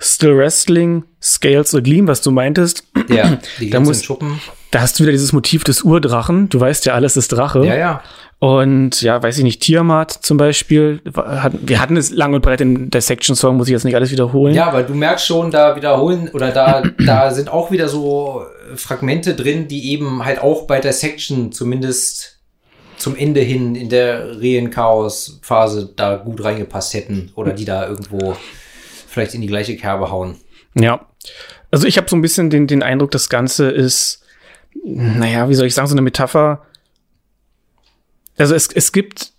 Still Wrestling, Scales a Gleam, was du meintest. Ja, *clears throat* die Da muss- Schuppen. Da hast du wieder dieses Motiv des Urdrachen. Du weißt ja, alles ist Drache. Ja, ja. Und ja, weiß ich nicht, Tiamat zum Beispiel. Wir hatten es lang und breit in der Section-Song, muss ich jetzt nicht alles wiederholen. Ja, aber du merkst schon, da wiederholen oder da, *clears throat* da sind auch wieder so Fragmente drin, die eben halt auch bei der Section zumindest zum Ende hin in der Rehen-Chaos-Phase da gut reingepasst hätten oder die da irgendwo vielleicht in die gleiche Kerbe hauen. Ja. Also ich habe so ein bisschen den, den Eindruck, das Ganze ist, naja, wie soll ich sagen, so eine Metapher. Also es, es gibt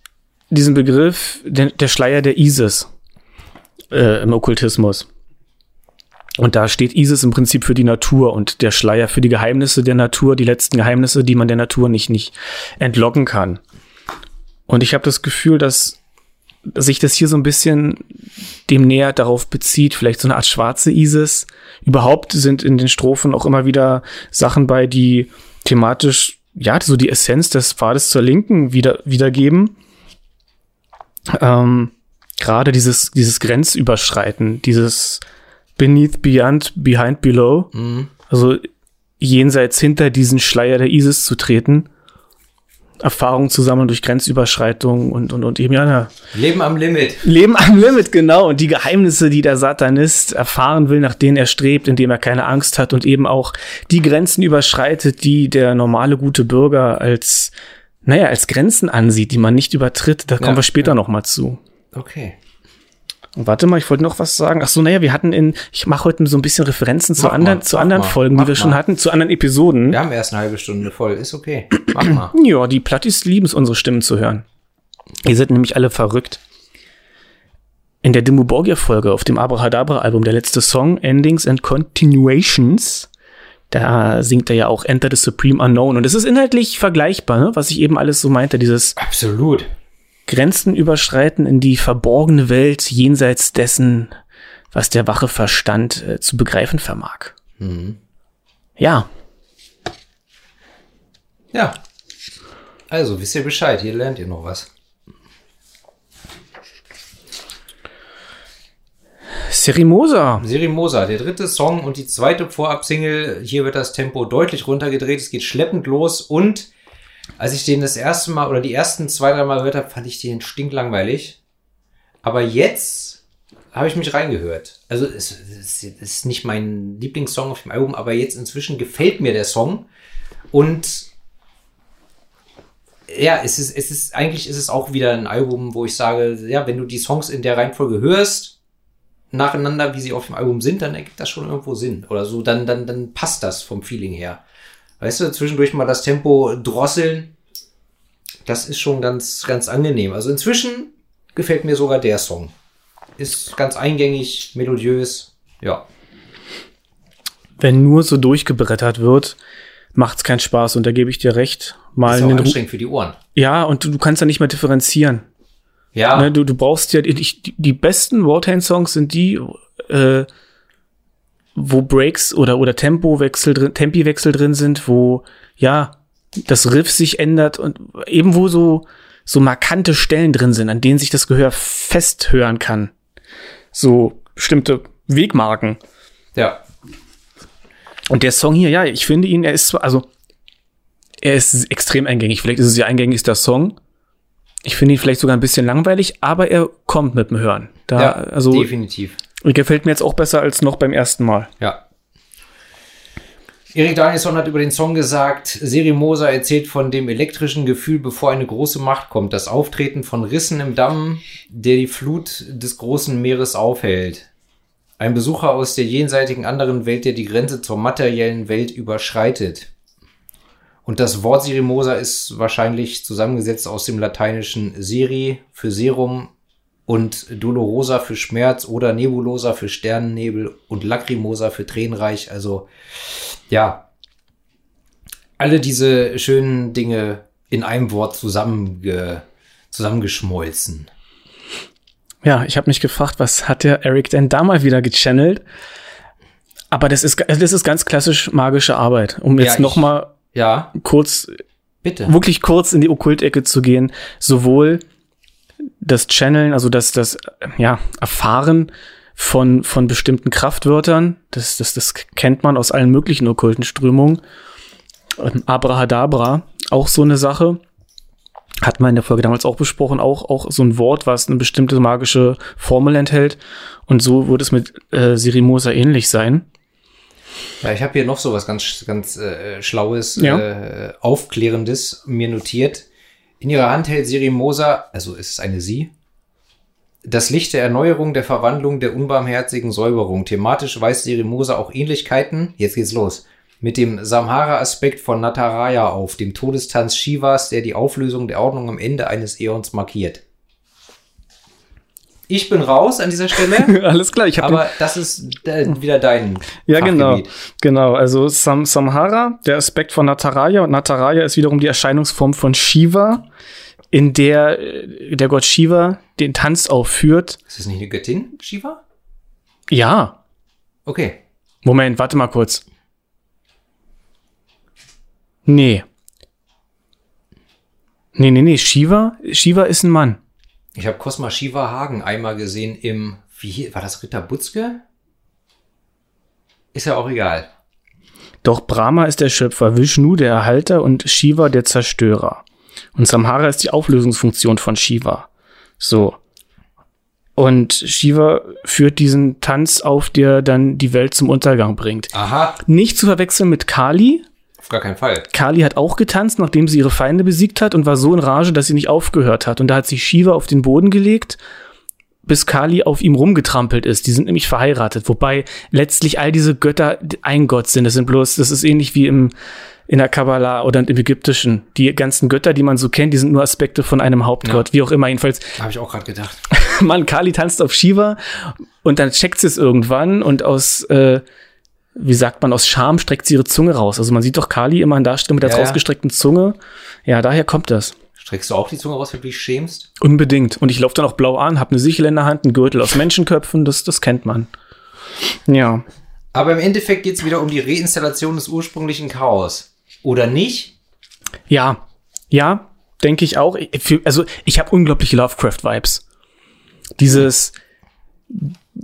diesen Begriff, der, der Schleier der Isis äh, im Okkultismus. Und da steht Isis im Prinzip für die Natur und der Schleier für die Geheimnisse der Natur, die letzten Geheimnisse, die man der Natur nicht, nicht entlocken kann. Und ich habe das Gefühl, dass sich das hier so ein bisschen dem näher darauf bezieht, vielleicht so eine Art schwarze Isis. Überhaupt sind in den Strophen auch immer wieder Sachen bei, die thematisch, ja, so die Essenz des Pfades zur Linken wieder, wiedergeben. Ähm, Gerade dieses, dieses Grenzüberschreiten, dieses Beneath, Beyond, Behind, Below. Also jenseits hinter diesen Schleier der Isis zu treten. Erfahrungen zu sammeln durch Grenzüberschreitungen und, und, und eben, ja, na, Leben am Limit. Leben am Limit, genau. Und die Geheimnisse, die der Satanist erfahren will, nach denen er strebt, indem er keine Angst hat und eben auch die Grenzen überschreitet, die der normale gute Bürger als, naja, als Grenzen ansieht, die man nicht übertritt. Da kommen Ja, wir später noch mal zu. Okay. Und warte mal, ich wollte noch was sagen. Ach so, naja, wir hatten in, ich mache heute so ein bisschen Referenzen zu Mach anderen, mal, zu anderen mal, Folgen, die wir schon mal. hatten, zu anderen Episoden. Wir haben erst eine halbe Stunde voll. Ist okay. Mach mal. *clears throat* Ja, die Plattis lieben es, unsere Stimmen zu hören. Ihr seid nämlich alle verrückt. In der Dimmu Borgir-Folge auf dem Abrahadabra-Album, der letzte Song, Endings and Continuations, da singt er ja auch Enter the Supreme Unknown. Und es ist inhaltlich vergleichbar, ne? was ich eben alles so meinte, dieses Absolut. Grenzen überschreiten in die verborgene Welt jenseits dessen, was der wache Verstand äh, zu begreifen vermag. Ja, Ja. Also, wisst ihr Bescheid. Hier lernt ihr noch was. Serimosa. Serimosa, der dritte Song und die zweite Vorab-Single. Hier wird das Tempo deutlich runtergedreht. Es geht schleppend los und als ich den das erste Mal oder die ersten zwei, drei Mal gehört habe, fand ich den stinklangweilig. Aber jetzt habe ich mich reingehört. Also es, es, es ist nicht mein Lieblingssong auf dem Album, aber jetzt inzwischen gefällt mir der Song und ja, es ist, es ist, eigentlich ist es auch wieder ein Album, wo ich sage, ja, wenn du die Songs in der Reihenfolge hörst, nacheinander, wie sie auf dem Album sind, dann ergibt das schon irgendwo Sinn. Oder so, dann, dann, dann passt das vom Feeling her. Weißt du, zwischendurch mal das Tempo drosseln, das ist schon ganz, ganz angenehm. Also inzwischen gefällt mir sogar der Song. Ist ganz eingängig, melodiös, ja. wenn nur so durchgebrettert wird, macht's keinen Spaß und da gebe ich dir recht. Mal Ist auch einen Ru- anstrengend für die Ohren. ja, und du, du kannst ja nicht mehr differenzieren. Ja, Ne, du, du brauchst ja, die, die besten Wartime-Songs sind die, äh, wo Breaks oder, oder Tempowechsel drin, Tempiwechsel drin sind, wo, ja, das Riff sich ändert und eben wo so, so markante Stellen drin sind, an denen sich das Gehör festhören kann. So bestimmte Wegmarken. Ja. Und der Song hier, ja, ich finde ihn, er ist zwar, also, er ist extrem eingängig. Vielleicht ist es ja eingängigster Song. Ich finde ihn vielleicht sogar ein bisschen langweilig, aber er kommt mit dem Hören. Da, ja, also, definitiv. Gefällt mir jetzt auch besser als noch beim ersten Mal. Ja. Erik Danielson hat über den Song gesagt, Siri Moser erzählt von dem elektrischen Gefühl, bevor eine große Macht kommt. Das Auftreten von Rissen im Damm, der die Flut des großen Meeres aufhält. Ein Besucher aus der jenseitigen anderen Welt, der die Grenze zur materiellen Welt überschreitet. Und das Wort Sirimosa ist wahrscheinlich zusammengesetzt aus dem lateinischen Siri für Serum und Dolorosa für Schmerz oder Nebulosa für Sternennebel und Lacrimosa für Tränenreich. Also ja, alle diese schönen Dinge in einem Wort zusammenge zusammengeschmolzen. Ja, ich habe mich gefragt, was hat der Eric denn da mal wieder gechannelt? Aber das ist, das ist ganz klassisch magische Arbeit. Um jetzt ja, noch mal ja. kurz, bitte, wirklich kurz in die Okkultecke zu gehen, sowohl das Channeln, also das, das, ja, Erfahren von, von bestimmten Kraftwörtern, das, das, das kennt man aus allen möglichen okkulten Strömungen. Ähm, Abrahadabra, auch so eine Sache. Hat man in der Folge damals auch besprochen, auch, auch so ein Wort, was eine bestimmte magische Formel enthält. Und so wird es mit äh, Sirimosa ähnlich sein. Ja, ich habe hier noch so was ganz, ganz äh, Schlaues, ja. äh, Aufklärendes mir notiert. In ihrer Hand hält Siri Moser, also ist es eine Sie, das Licht der Erneuerung, der Verwandlung, der unbarmherzigen Säuberung. Thematisch weist Siri Moser auch Ähnlichkeiten, jetzt geht's los, mit dem Samhara-Aspekt von Nataraya auf, dem Todestanz Shivas, der die Auflösung der Ordnung am Ende eines Äons markiert. Ich bin raus an dieser Stelle. *laughs* Alles klar, ich habe. Aber das ist äh, wieder dein. Ja, genau. Genau. Also Sam Samhara, der Aspekt von Nataraya. Und Nataraya ist wiederum die Erscheinungsform von Shiva, in der äh, der Gott Shiva den Tanz aufführt. Ist das nicht eine Göttin, Shiva? Ja. Okay. Moment, warte mal kurz. Nee. Nee, nee, nee. Shiva, Shiva ist ein Mann. Ich habe Cosma Shiva Hagen einmal gesehen im, wie war das Ritter Butzke? Ist ja auch egal. Doch Brahma ist der Schöpfer, Vishnu der Erhalter und Shiva der Zerstörer. Und Samhara ist die Auflösungsfunktion von Shiva. So. Und Shiva führt diesen Tanz auf, der dann die Welt zum Untergang bringt. Aha. Nicht zu verwechseln mit Kali, gar keinen Fall. Kali hat auch getanzt, nachdem sie ihre Feinde besiegt hat und war so in Rage, dass sie nicht aufgehört hat. Und da hat sich Shiva auf den Boden gelegt, bis Kali auf ihm rumgetrampelt ist. Die sind nämlich verheiratet, wobei letztlich all diese Götter ein Gott sind. Das sind bloß, das ist ähnlich wie im in der Kabbalah oder im Ägyptischen. Die ganzen Götter, die man so kennt, die sind nur Aspekte von einem Hauptgott, ja. wie auch immer. Jedenfalls. Habe ich auch gerade gedacht. *laughs* Mann, Kali tanzt auf Shiva und dann checkt sie es irgendwann und aus äh, wie sagt man, aus Scham streckt sie ihre Zunge raus. Also man sieht doch Kali immer in Darstellung mit der ja, rausgestreckten Zunge. Ja, daher kommt das. Streckst du auch die Zunge raus, wenn du dich schämst? Unbedingt. Und ich laufe dann auch blau an, hab eine Sichel in der Hand, einen Gürtel aus Menschenköpfen, das, das kennt man. Ja. Aber im Endeffekt geht es wieder um die Reinstallation des ursprünglichen Chaos. Oder nicht? Ja. Ja, denke ich auch. Also ich habe unglaubliche Lovecraft-Vibes. Dieses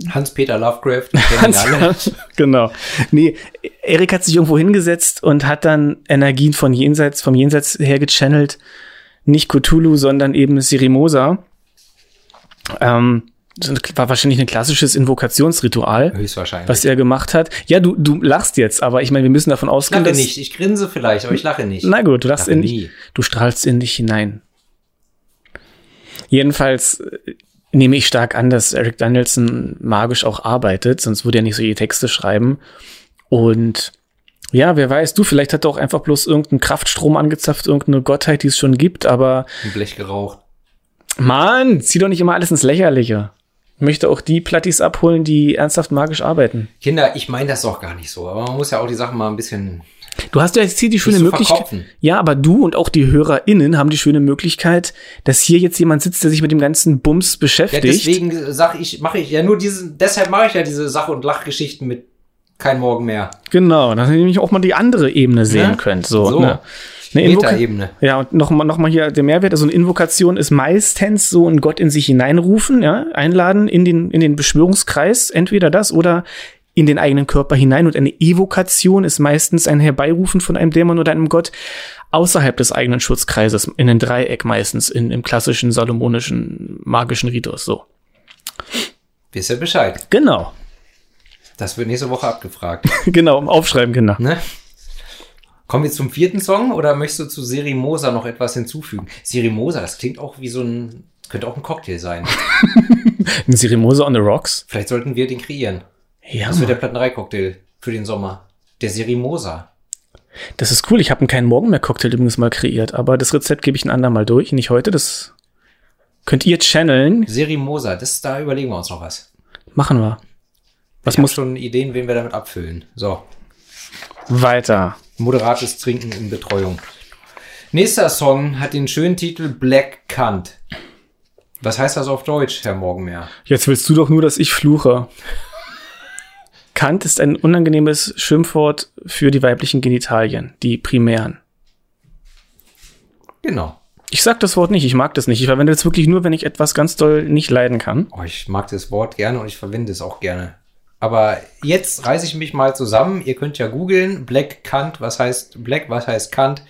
Hans-Peter Lovecraft. Hans, genau. Nee, Erik hat sich irgendwo hingesetzt und hat dann Energien von jenseits, vom Jenseits her gechannelt. Nicht Cthulhu, sondern eben Sirimosa. Ähm, das war wahrscheinlich ein klassisches Invokationsritual. Höchstwahrscheinlich. Was er gemacht hat. Ja, du, du lachst jetzt, aber ich meine, wir müssen davon ausgehen, ich lache nicht. Ich grinse vielleicht, aber ich lache nicht. Na gut, du lachst in dich. Du strahlst in dich hinein. Jedenfalls nehme ich stark an, dass Eric Danielson magisch auch arbeitet, sonst würde er nicht so die Texte schreiben. Und ja, wer weiß, du, vielleicht hat er auch einfach bloß irgendeinen Kraftstrom angezapft, irgendeine Gottheit, die es schon gibt, aber. Ein Blech geraucht. Mann, zieh doch nicht immer alles ins Lächerliche. Ich möchte auch die Plattis abholen, die ernsthaft magisch arbeiten. Kinder, ich meine das doch gar nicht so, aber man muss ja auch die Sachen mal ein bisschen Du hast ja jetzt hier die schöne Möglichkeit. Ja, aber du und auch die HörerInnen haben die schöne Möglichkeit, dass hier jetzt jemand sitzt, der sich mit dem ganzen Bums beschäftigt. Ja, deswegen sage ich, mache ich ja nur diese, deshalb mache ich ja diese Sach- und Lachgeschichten mit kein Morgen mehr. Genau, dass ihr nämlich auch mal die andere Ebene sehen Ne? könnt. So, So. Ne? Eine Metaebene. Ja, und nochmal noch mal hier der Mehrwert. Also eine Invokation ist meistens so ein Gott in sich hineinrufen, ja, einladen in den, in den Beschwörungskreis. Entweder das oder in den eigenen Körper hinein. Und eine Evokation ist meistens ein Herbeirufen von einem Dämon oder einem Gott außerhalb des eigenen Schutzkreises, in ein Dreieck meistens, in, im klassischen salomonischen magischen Ritus. So. Wisst ihr Bescheid. Genau. Das wird nächste Woche abgefragt. *laughs* genau, aufschreiben, Kinder. ne? Kommen wir zum vierten Song oder möchtest du zu Serimosa noch etwas hinzufügen? Serimosa, das klingt auch wie so ein, könnte auch ein Cocktail sein. *laughs* Ein Sirimosa on the Rocks. Vielleicht sollten wir den kreieren. Ja, Das wird der. Plattenerei-Cocktail für den Sommer. Der Serimosa. das ist cool. Ich habe einen keinen Morgen mehr Cocktail übrigens mal kreiert, aber das Rezept gebe ich ein andermal durch, nicht heute. Das könnt ihr channeln. Serimosa, das, da überlegen wir uns noch was. Machen wir. Was Ich muss schon Ideen, wen wir damit abfüllen. So, weiter? moderates Trinken in Betreuung. Nächster Song hat den schönen Titel Black Kant. Was heißt das auf Deutsch, Herr Morgenmeer? Jetzt willst du doch nur, dass ich fluche. Kant ist ein unangenehmes Schimpfwort für die weiblichen Genitalien, die primären. Genau. Ich sag das Wort nicht, ich mag das nicht. Ich verwende es wirklich nur, wenn ich etwas ganz doll nicht leiden kann. Oh, ich mag das Wort gerne und ich verwende es auch gerne. Aber jetzt reiße ich mich mal zusammen. Ihr könnt ja googeln. Black Kant, was heißt Black, was heißt Kant?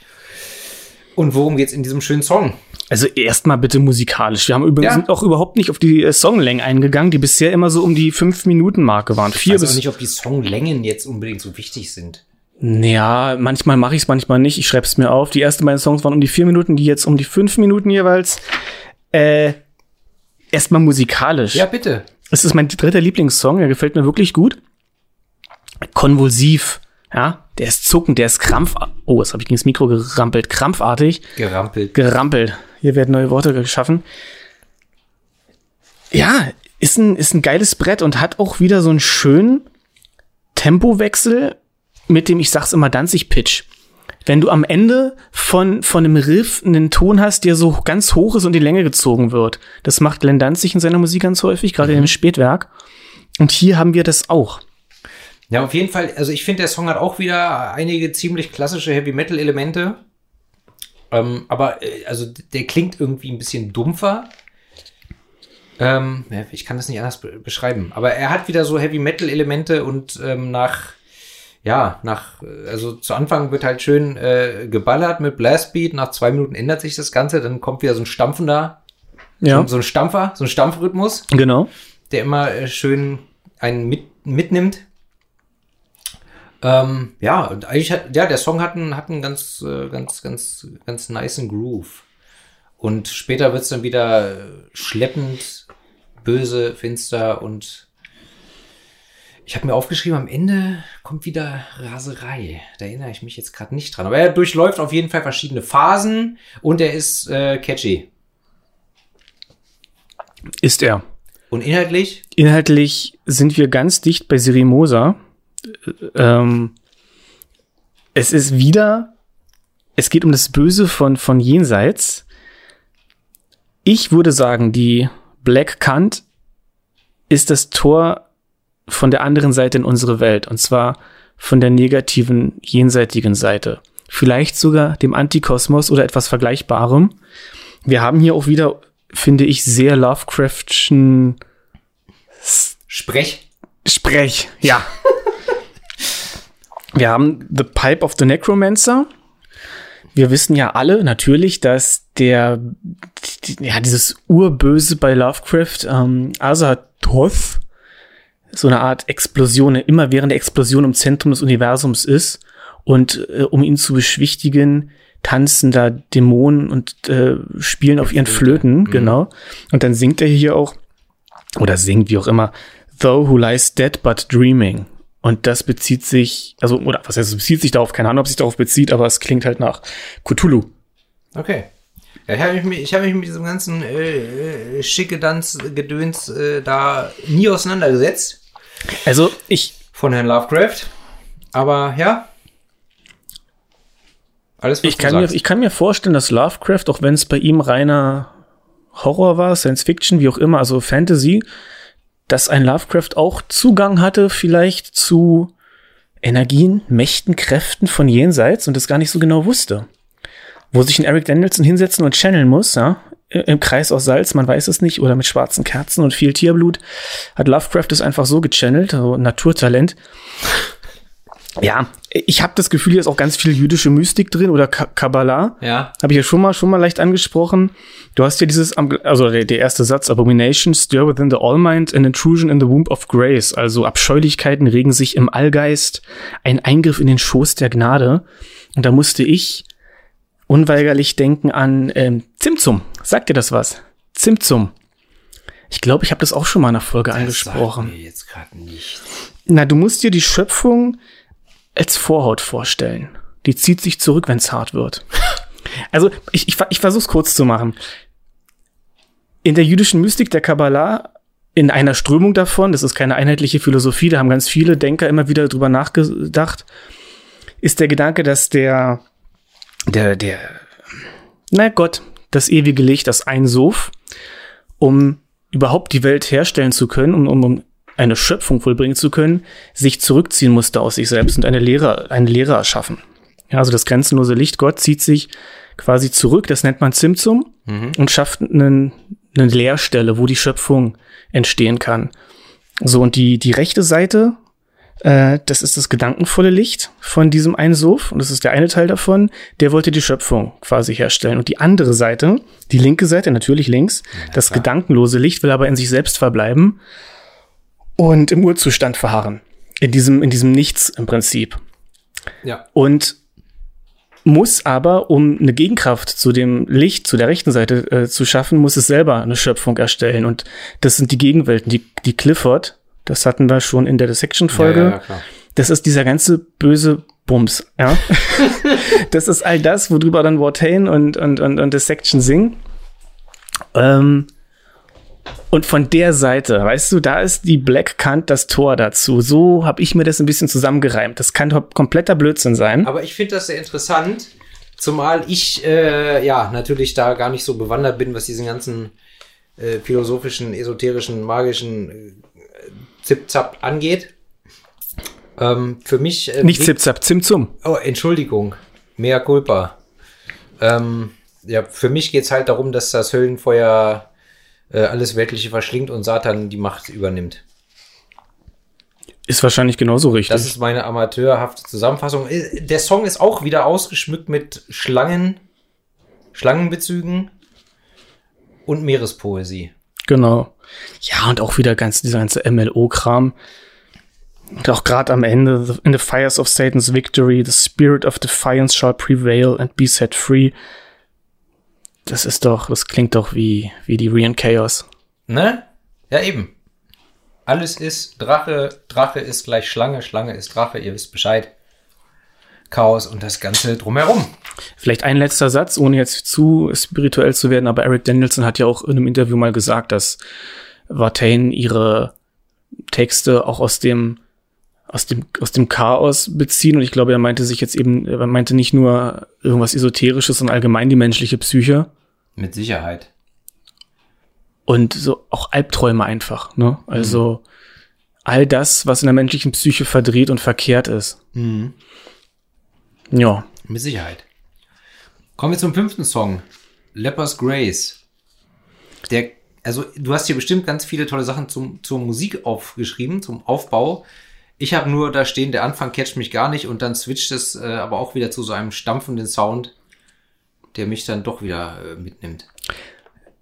Und worum geht's in diesem schönen Song? Also erstmal bitte musikalisch. Wir haben übrigens Ja. sind auch überhaupt nicht auf die äh, Songlängen eingegangen, die bisher immer so um die 5-Minuten-Marke waren. Ich Vier weiß auch bis. nicht, ob die Songlängen jetzt unbedingt so wichtig sind. Ja, manchmal mache ich es, manchmal nicht. Ich schreibe es mir auf. Die ersten beiden Songs waren um die vier Minuten, die jetzt um die fünf Minuten jeweils. Äh, erstmal musikalisch. Ja, bitte. Es ist mein dritter Lieblingssong, der gefällt mir wirklich gut. Konvulsiv, ja, der ist zuckend, der ist krampf. Oh, jetzt habe ich gegen das Mikro gerampelt. Krampfartig, Gerampelt. gerampelt. Hier werden neue Worte geschaffen. Ja, ist ein, ist ein geiles Brett und hat auch wieder so einen schönen Tempowechsel mit dem, ich sag's immer, Danzig-Pitch. Wenn du am Ende von, von einem Riff einen Ton hast, der so ganz hoch ist und die Länge gezogen wird. Das macht Glenn Danzig in seiner Musik ganz häufig, gerade im Spätwerk. Und hier haben wir das auch. Ja, auf jeden Fall. Also ich finde, der Song hat auch wieder einige ziemlich klassische Heavy Metal Elemente. Ähm, aber äh, also der klingt irgendwie ein bisschen dumpfer. Ähm, ich kann das nicht anders be beschreiben. Aber er hat wieder so Heavy Metal Elemente und ähm, nach ja, nach, äh, also zu Anfang wird halt schön äh, geballert mit Blastbeat, nach zwei Minuten ändert sich das Ganze, dann kommt wieder so ein stampfender, Ja, so, so ein Stampfer, so ein Stampfrhythmus genau. der immer äh, schön einen mit, mitnimmt. Ähm, ja, und eigentlich hat, ja, der Song hat einen, hat einen ganz, äh, ganz, ganz, ganz niceen Groove. Und später wird's dann wieder äh, schleppend, böse, finster und ich habe mir aufgeschrieben, am Ende kommt wieder Raserei. Da erinnere ich mich jetzt gerade nicht dran. Aber er durchläuft auf jeden Fall verschiedene Phasen und er ist äh, catchy. Ist er. Und inhaltlich Inhaltlich sind wir ganz dicht bei Sirimosa. Ähm, es ist wieder, es geht um das Böse von, von jenseits. Ich würde sagen, die Black Kant ist das Tor von der anderen Seite in unsere Welt. Und zwar von der negativen, jenseitigen Seite. Vielleicht sogar dem Antikosmos oder etwas Vergleichbarem. Wir haben hier auch wieder, finde ich, sehr Lovecraftschen Sprech. Sprech, ja. *laughs* Wir haben The Pipe of the Necromancer. Wir wissen ja alle natürlich, dass der, ja, dieses Urböse bei Lovecraft, ähm, Azathoth, so eine Art Explosion, eine immerwährende Explosion im Zentrum des Universums ist. Und äh, um ihn zu beschwichtigen, tanzen da Dämonen und äh, spielen auf ihren Flöten, genau. Und dann singt er hier auch, oder singt, wie auch immer, Though who lies dead but dreaming. Und das bezieht sich, also, oder was heißt, es bezieht sich darauf, keine Ahnung, ob es sich darauf bezieht, aber es klingt halt nach Cthulhu. Okay. Ja, ich habe mich, ich hab mich mit diesem ganzen äh, äh, schicke Danz-Gedöns äh, da nie auseinandergesetzt Also, ich, von Herrn Lovecraft. Aber ja. Alles, was ich kann, mir, sagst. ich kann mir vorstellen, dass Lovecraft, auch wenn es bei ihm reiner Horror war, Science Fiction, wie auch immer, also Fantasy, dass ein Lovecraft auch Zugang hatte vielleicht zu Energien, Mächten, Kräften von jenseits und das gar nicht so genau wusste. Wo sich ein Eric Danielson hinsetzen und channeln muss, ja, im Kreis aus Salz, man weiß es nicht, oder mit schwarzen Kerzen und viel Tierblut, hat Lovecraft es einfach so gechannelt, so Naturtalent. Ja, ich habe das Gefühl, hier ist auch ganz viel jüdische Mystik drin oder Kabbalah. Ja. Habe ich ja schon mal schon mal leicht angesprochen. Du hast ja dieses, also der, der erste Satz, Abomination stir within the All-Mind, an intrusion in the womb of grace. Also Abscheulichkeiten regen sich im Allgeist, ein Eingriff in den Schoß der Gnade. Und da musste ich unweigerlich denken an ähm, Zimtzum. Sagt dir das was? Zimtzum. Ich glaube, ich habe das auch schon mal in einer Folge Das angesprochen. sagt mir jetzt gerade nicht. Na, du musst dir die Schöpfung als Vorhaut vorstellen. Die zieht sich zurück, wenn es hart wird. *laughs* Also, ich, ich, ich versuche es kurz zu machen. In der jüdischen Mystik der Kabbalah, in einer Strömung davon, das ist keine einheitliche Philosophie, da haben ganz viele Denker immer wieder drüber nachgedacht, ist der Gedanke, dass der, der, der, na Gott, das ewige Licht, das Ein Sof, um überhaupt die Welt herstellen zu können, um, um, um eine Schöpfung vollbringen zu können, sich zurückziehen musste aus sich selbst und eine Lehre, eine Lehre erschaffen. Ja, also das grenzenlose Licht Gott zieht sich quasi zurück, das nennt man Zimtzum, und schafft einen, eine Leerstelle, wo die Schöpfung entstehen kann. So, und die, die rechte Seite, äh, das ist das gedankenvolle Licht von diesem einen Sof, und das ist der eine Teil davon, der wollte die Schöpfung quasi herstellen. Und die andere Seite, die linke Seite, natürlich links, das klar. gedankenlose Licht will aber in sich selbst verbleiben und im Urzustand verharren. In diesem, in diesem Nichts im Prinzip. Ja. Und muss aber, um eine Gegenkraft zu dem Licht, zu der rechten Seite äh, zu schaffen, muss es selber eine Schöpfung erstellen. Und das sind die Gegenwelten, die, die Clifford, das hatten wir schon in der Dissection-Folge. Ja, ja, ja. Das ist dieser ganze böse Bums, ja. *laughs* das ist all das, worüber dann Watain und, und, und, und Dissection singen. Ähm, und von der Seite, weißt du, da ist die Black Kant das Tor dazu. So habe ich mir das ein bisschen zusammengereimt. Das kann doch kompletter Blödsinn sein. Aber ich finde das sehr interessant, zumal ich äh, ja natürlich da gar nicht so bewandert bin, was diesen ganzen äh, philosophischen, esoterischen, magischen äh, Zip-Zap angeht. Ähm, für mich. Äh, Nicht Zip-Zap, Zim-Zum. Oh, Entschuldigung. Mea culpa. Ähm, ja, für mich geht's halt darum, dass das Höllenfeuer äh, alles Weltliche verschlingt und Satan die Macht übernimmt. Ist wahrscheinlich genauso richtig. Das ist meine amateurhafte Zusammenfassung. Äh, Der Song ist auch wieder ausgeschmückt mit Schlangen, Schlangenbezügen und Meerespoesie. Genau. Ja, und auch wieder ganz, dieser ganze MLO-Kram. Und auch gerade am Ende, in the fires of Satan's victory, the spirit of defiance shall prevail and be set free. Das ist doch, das klingt doch wie, wie die Rian Chaos. Ne? Ja, eben. Alles ist Drache, Drache ist gleich Schlange, Schlange ist Drache, ihr wisst Bescheid. Chaos und das Ganze drumherum. Vielleicht ein letzter Satz, ohne jetzt zu spirituell zu werden, aber Eric Danielson hat ja auch in einem Interview mal gesagt, dass Watain ihre Texte auch aus dem aus dem aus dem Chaos beziehen und ich glaube, er meinte sich jetzt eben, er meinte nicht nur irgendwas esoterisches, sondern allgemein die menschliche Psyche Mit Sicherheit. und so auch Albträume einfach, ne? Also all das, was in der menschlichen Psyche verdreht und verkehrt ist. Ja, Mit Sicherheit. Kommen wir zum fünften Song. Lepers Grace. Der, also du hast hier bestimmt ganz viele tolle Sachen zum, zur Musik aufgeschrieben, zum Aufbau. Ich habe nur da stehen, der Anfang catcht mich gar nicht und dann switcht es äh, aber auch wieder zu so einem stampfenden Sound, der mich dann doch wieder äh, mitnimmt.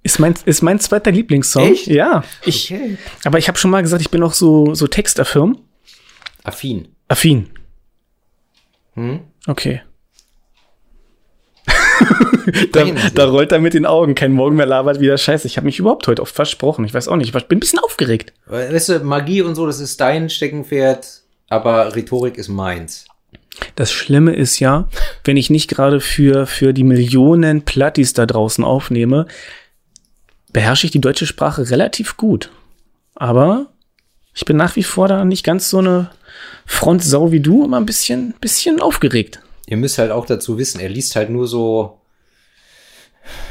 ist mein ist mein zweiter Lieblingssong. Echt? Ja, ich Okay. Aber ich habe schon mal gesagt, ich bin auch so, so textaffirm. Affin. Affin. Hm? Okay. *laughs* da, da rollt er mit den Augen. Kein Morgen mehr labert wieder Scheiße. Ich habe mich überhaupt heute oft versprochen. Ich weiß auch nicht. Ich bin ein bisschen aufgeregt. Weißt du, Magie und so, das ist dein Steckenpferd, aber Rhetorik ist meins. Das Schlimme ist ja, wenn ich nicht gerade für, für die Millionen Plattis da draußen aufnehme, beherrsche ich die deutsche Sprache relativ gut. Aber ich bin nach wie vor da nicht ganz so eine Frontsau wie du, immer ein bisschen, bisschen aufgeregt. Ihr müsst halt auch dazu wissen, er liest halt nur so,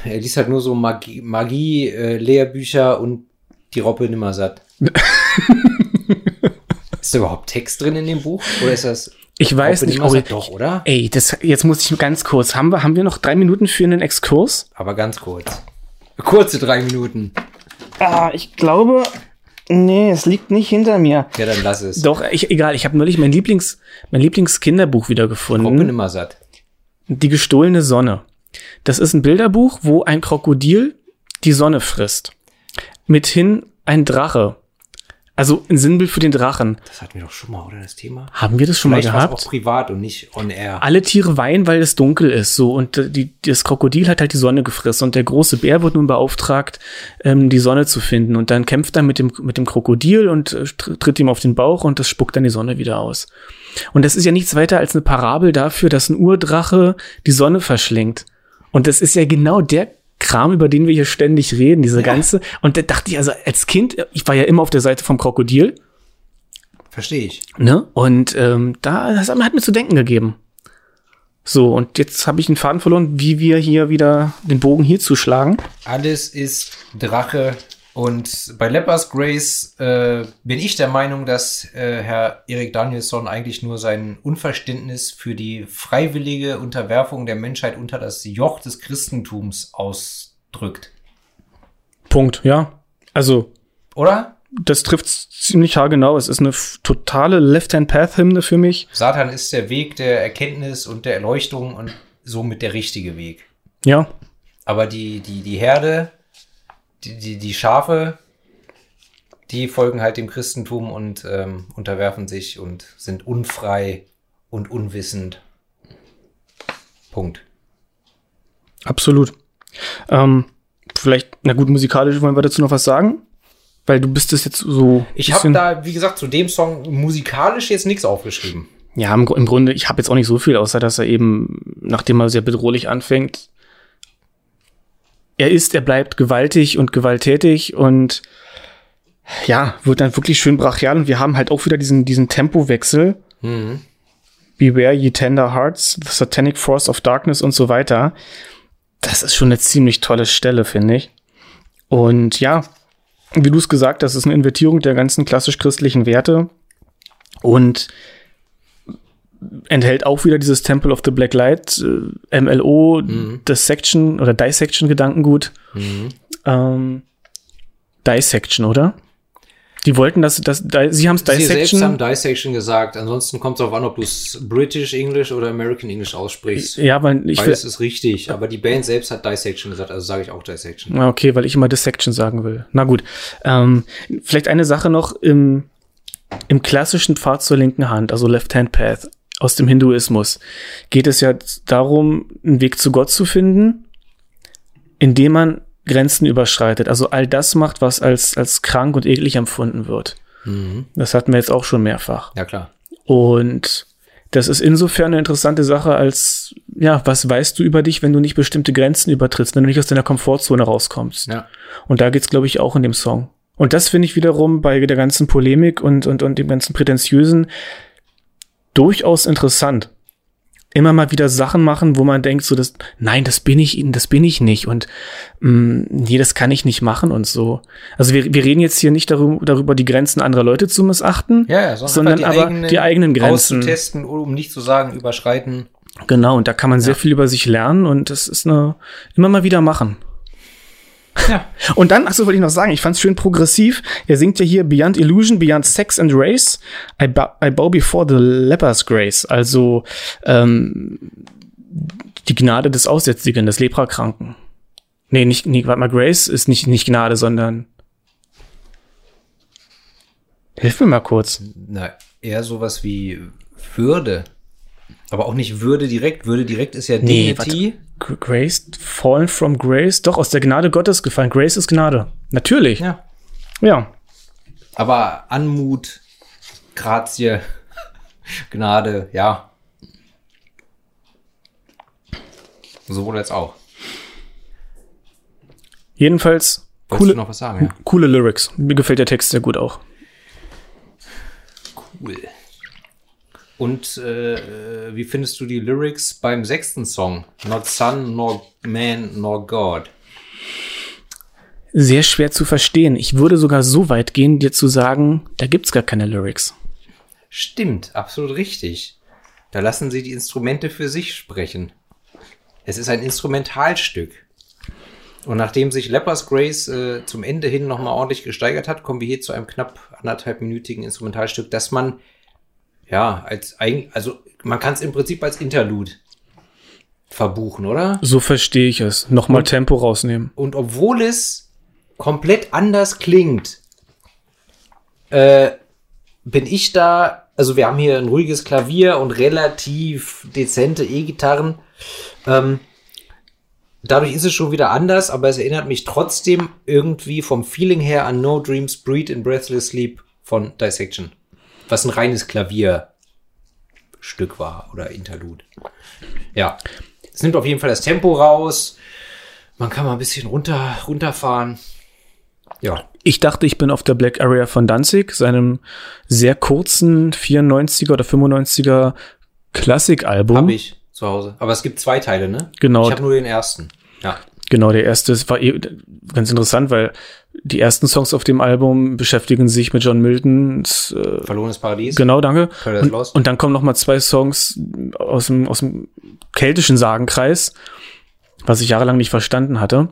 er liest halt nur so Magie, Magie äh, Lehrbücher und die Robbe nimmer satt. ist *laughs* Ist da überhaupt Text drin in dem Buch? Oder ist das. Ich weiß nicht? Ori- Doch, oder? Ey, das, jetzt muss ich ganz kurz. Haben wir, haben wir noch drei Minuten für einen Exkurs? Aber ganz kurz. Kurze drei Minuten. Ah, ich glaube. Nee, es liegt nicht hinter mir. Ja, dann lass es. Doch, ich, egal, ich habe neulich mein Lieblings, mein Lieblingskinderbuch Robin wiedergefunden. immer satt. Die gestohlene Sonne. Das ist ein Bilderbuch, wo ein Krokodil die Sonne frisst. Mithin ein Drache. Also ein Sinnbild für den Drachen. Das hatten wir doch schon mal, oder? Das Thema? Haben wir das schon Vielleicht mal gehabt? auch privat und nicht on air. Alle Tiere weinen, weil es dunkel ist, so. Und äh, die, das Krokodil hat halt die Sonne gefressen. Und der große Bär wird nun beauftragt, ähm, die Sonne zu finden. Und dann kämpft er mit dem, mit dem Krokodil und äh, tr- tritt ihm auf den Bauch und das spuckt dann die Sonne wieder aus. Und das ist ja nichts weiter als eine Parabel dafür, dass ein Urdrache die Sonne verschlingt. Und das ist ja genau der Kram, über den wir hier ständig reden, diese ganze. Und da dachte ich also als Kind, ich war ja immer auf der Seite vom Krokodil, Verstehe ich. Ne? Und ähm, da das hat mir zu denken gegeben. So, und jetzt habe ich einen Faden verloren, wie wir hier wieder den Bogen hier zuschlagen. Alles ist Drache. Und bei Lepers Grace äh, bin ich der Meinung, dass äh, Herr Erik Danielsson eigentlich nur sein Unverständnis für die freiwillige Unterwerfung der Menschheit unter das Joch des Christentums ausdrückt. Punkt, ja. Also, Oder? das trifft ziemlich haargenau. Es ist eine totale Left-Hand-Path-Hymne für mich. Satan ist der Weg der Erkenntnis und der Erleuchtung und somit der richtige Weg. Ja, Aber die, die, die Herde, die, die, die Schafe, die folgen halt dem Christentum und ähm, unterwerfen sich und sind unfrei und unwissend. Punkt. absolut. Ähm, vielleicht, na gut, musikalisch wollen wir dazu noch was sagen? Weil du bist es jetzt so. Ich habe da, wie gesagt, zu dem Song musikalisch jetzt nichts aufgeschrieben. Ja, im, im Grunde, ich habe jetzt auch nicht so viel, außer dass er eben, nachdem er sehr bedrohlich anfängt, er ist, er bleibt gewaltig und gewalttätig und ja, wird dann wirklich schön brachial und wir haben halt auch wieder diesen, diesen Tempowechsel. Beware ye tender hearts, the satanic force of darkness und so weiter. Das ist schon eine ziemlich tolle Stelle, finde ich. Und ja, wie du es gesagt hast, ist eine Invertierung der ganzen klassisch-christlichen Werte und enthält auch wieder dieses Temple of the Black Light, äh, MLO, Dissection oder Dissection Gedankengut. Ähm, Dissection, oder? Die wollten das, das, di- sie haben es Sie selbst Dissection. haben Dissection gesagt. Ansonsten kommt es darauf an, ob du es British English oder American English aussprichst. Ja, weil ich Beides ist richtig, aber die Band selbst hat Dissection gesagt, also sage ich auch Dissection. Ah, Okay, weil ich immer Dissection sagen will. Na gut. Ähm, vielleicht eine Sache noch im, im klassischen Pfad zur linken Hand, also Left-Hand Path aus dem Hinduismus, geht es ja darum, einen Weg zu Gott zu finden, indem man Grenzen überschreitet. Also all das macht, was als, als krank und eklig empfunden wird. Das hatten wir jetzt auch schon mehrfach. Ja, klar. Und das ist insofern eine interessante Sache, als, ja, was weißt du über dich, wenn du nicht bestimmte Grenzen übertrittst, wenn du nicht aus deiner Komfortzone rauskommst? Ja. Und da geht's, glaube ich, auch in dem Song. Und das finde ich wiederum bei der ganzen Polemik und, und, und dem ganzen Prätentiösen durchaus interessant. Immer mal wieder Sachen machen, wo man denkt, so, das, nein, das bin ich, das bin ich nicht und mh, nee, das kann ich nicht machen und so. Also wir, wir reden jetzt hier nicht darüber, darüber, die Grenzen anderer Leute zu missachten, Ja, ja, sondern aber die eigenen Grenzen. auszutesten, um nicht zu sagen, überschreiten. Genau, und da kann man sehr viel über sich lernen und das ist eine, immer mal wieder machen. Ja. *laughs* Und dann, ach so, wollte ich noch sagen, ich fand's schön progressiv. Er singt ja hier Beyond Illusion, Beyond Sex and Race, I, bow, I bow before the leper's grace. Also ähm, die Gnade des Aussätzigen, des Leprakranken. Nee, nicht, nee, warte mal, Grace ist nicht, nicht Gnade, sondern Hilf mir mal kurz. Na, eher sowas wie Würde. Aber auch nicht Würde direkt. Würde direkt ist ja Nee, Dignity. G- Grace, fallen from grace, doch aus der Gnade Gottes gefallen. Grace ist Gnade. Natürlich. ja. ja. Aber Anmut, Grazie, *laughs* Gnade, ja. Sowohl als auch. Jedenfalls coole, du noch was sagen? Ja. coole Lyrics. Mir gefällt der Text sehr gut auch. Cool. Und äh, wie findest du die Lyrics beim sechsten Song? Not Son, nor Man, nor God. Sehr schwer zu verstehen. Ich würde sogar so weit gehen, dir zu sagen, da gibt's gar keine Lyrics. Stimmt, absolut richtig. Da lassen sie die Instrumente für sich sprechen. Es ist ein Instrumentalstück. Und nachdem sich Lepers Grace äh, zum Ende hin nochmal ordentlich gesteigert hat, kommen wir hier zu einem knapp anderthalbminütigen Instrumentalstück, das man ja als eigen, also man kann es im Prinzip als Interlude verbuchen, oder? So verstehe ich es. Nochmal Tempo rausnehmen. Und obwohl es komplett anders klingt, äh, bin ich da, also wir haben hier ein ruhiges Klavier und relativ dezente E-Gitarren. Ähm, dadurch ist es schon wieder anders, aber es erinnert mich trotzdem irgendwie vom Feeling her an No Dreams Breed in Breathless Sleep von Dissection. Was ein reines Klavierstück war oder Interlude. Ja. Es nimmt auf jeden Fall das Tempo raus. Man kann mal ein bisschen runter, runterfahren. Ja. Ich dachte, ich bin auf der Black Area von Danzig, seinem sehr kurzen 94er oder 95er Klassikalbum. Hab ich zu Hause. Aber es gibt zwei Teile, ne? Genau. Ich habe nur den ersten. Ja. Genau, der erste es war eh ganz interessant, weil die ersten Songs auf dem Album beschäftigen sich mit John Miltons äh, Verlorenes Paradies. Genau, danke. Und, und dann kommen noch mal zwei Songs aus dem, aus dem keltischen Sagenkreis, was ich jahrelang nicht verstanden hatte.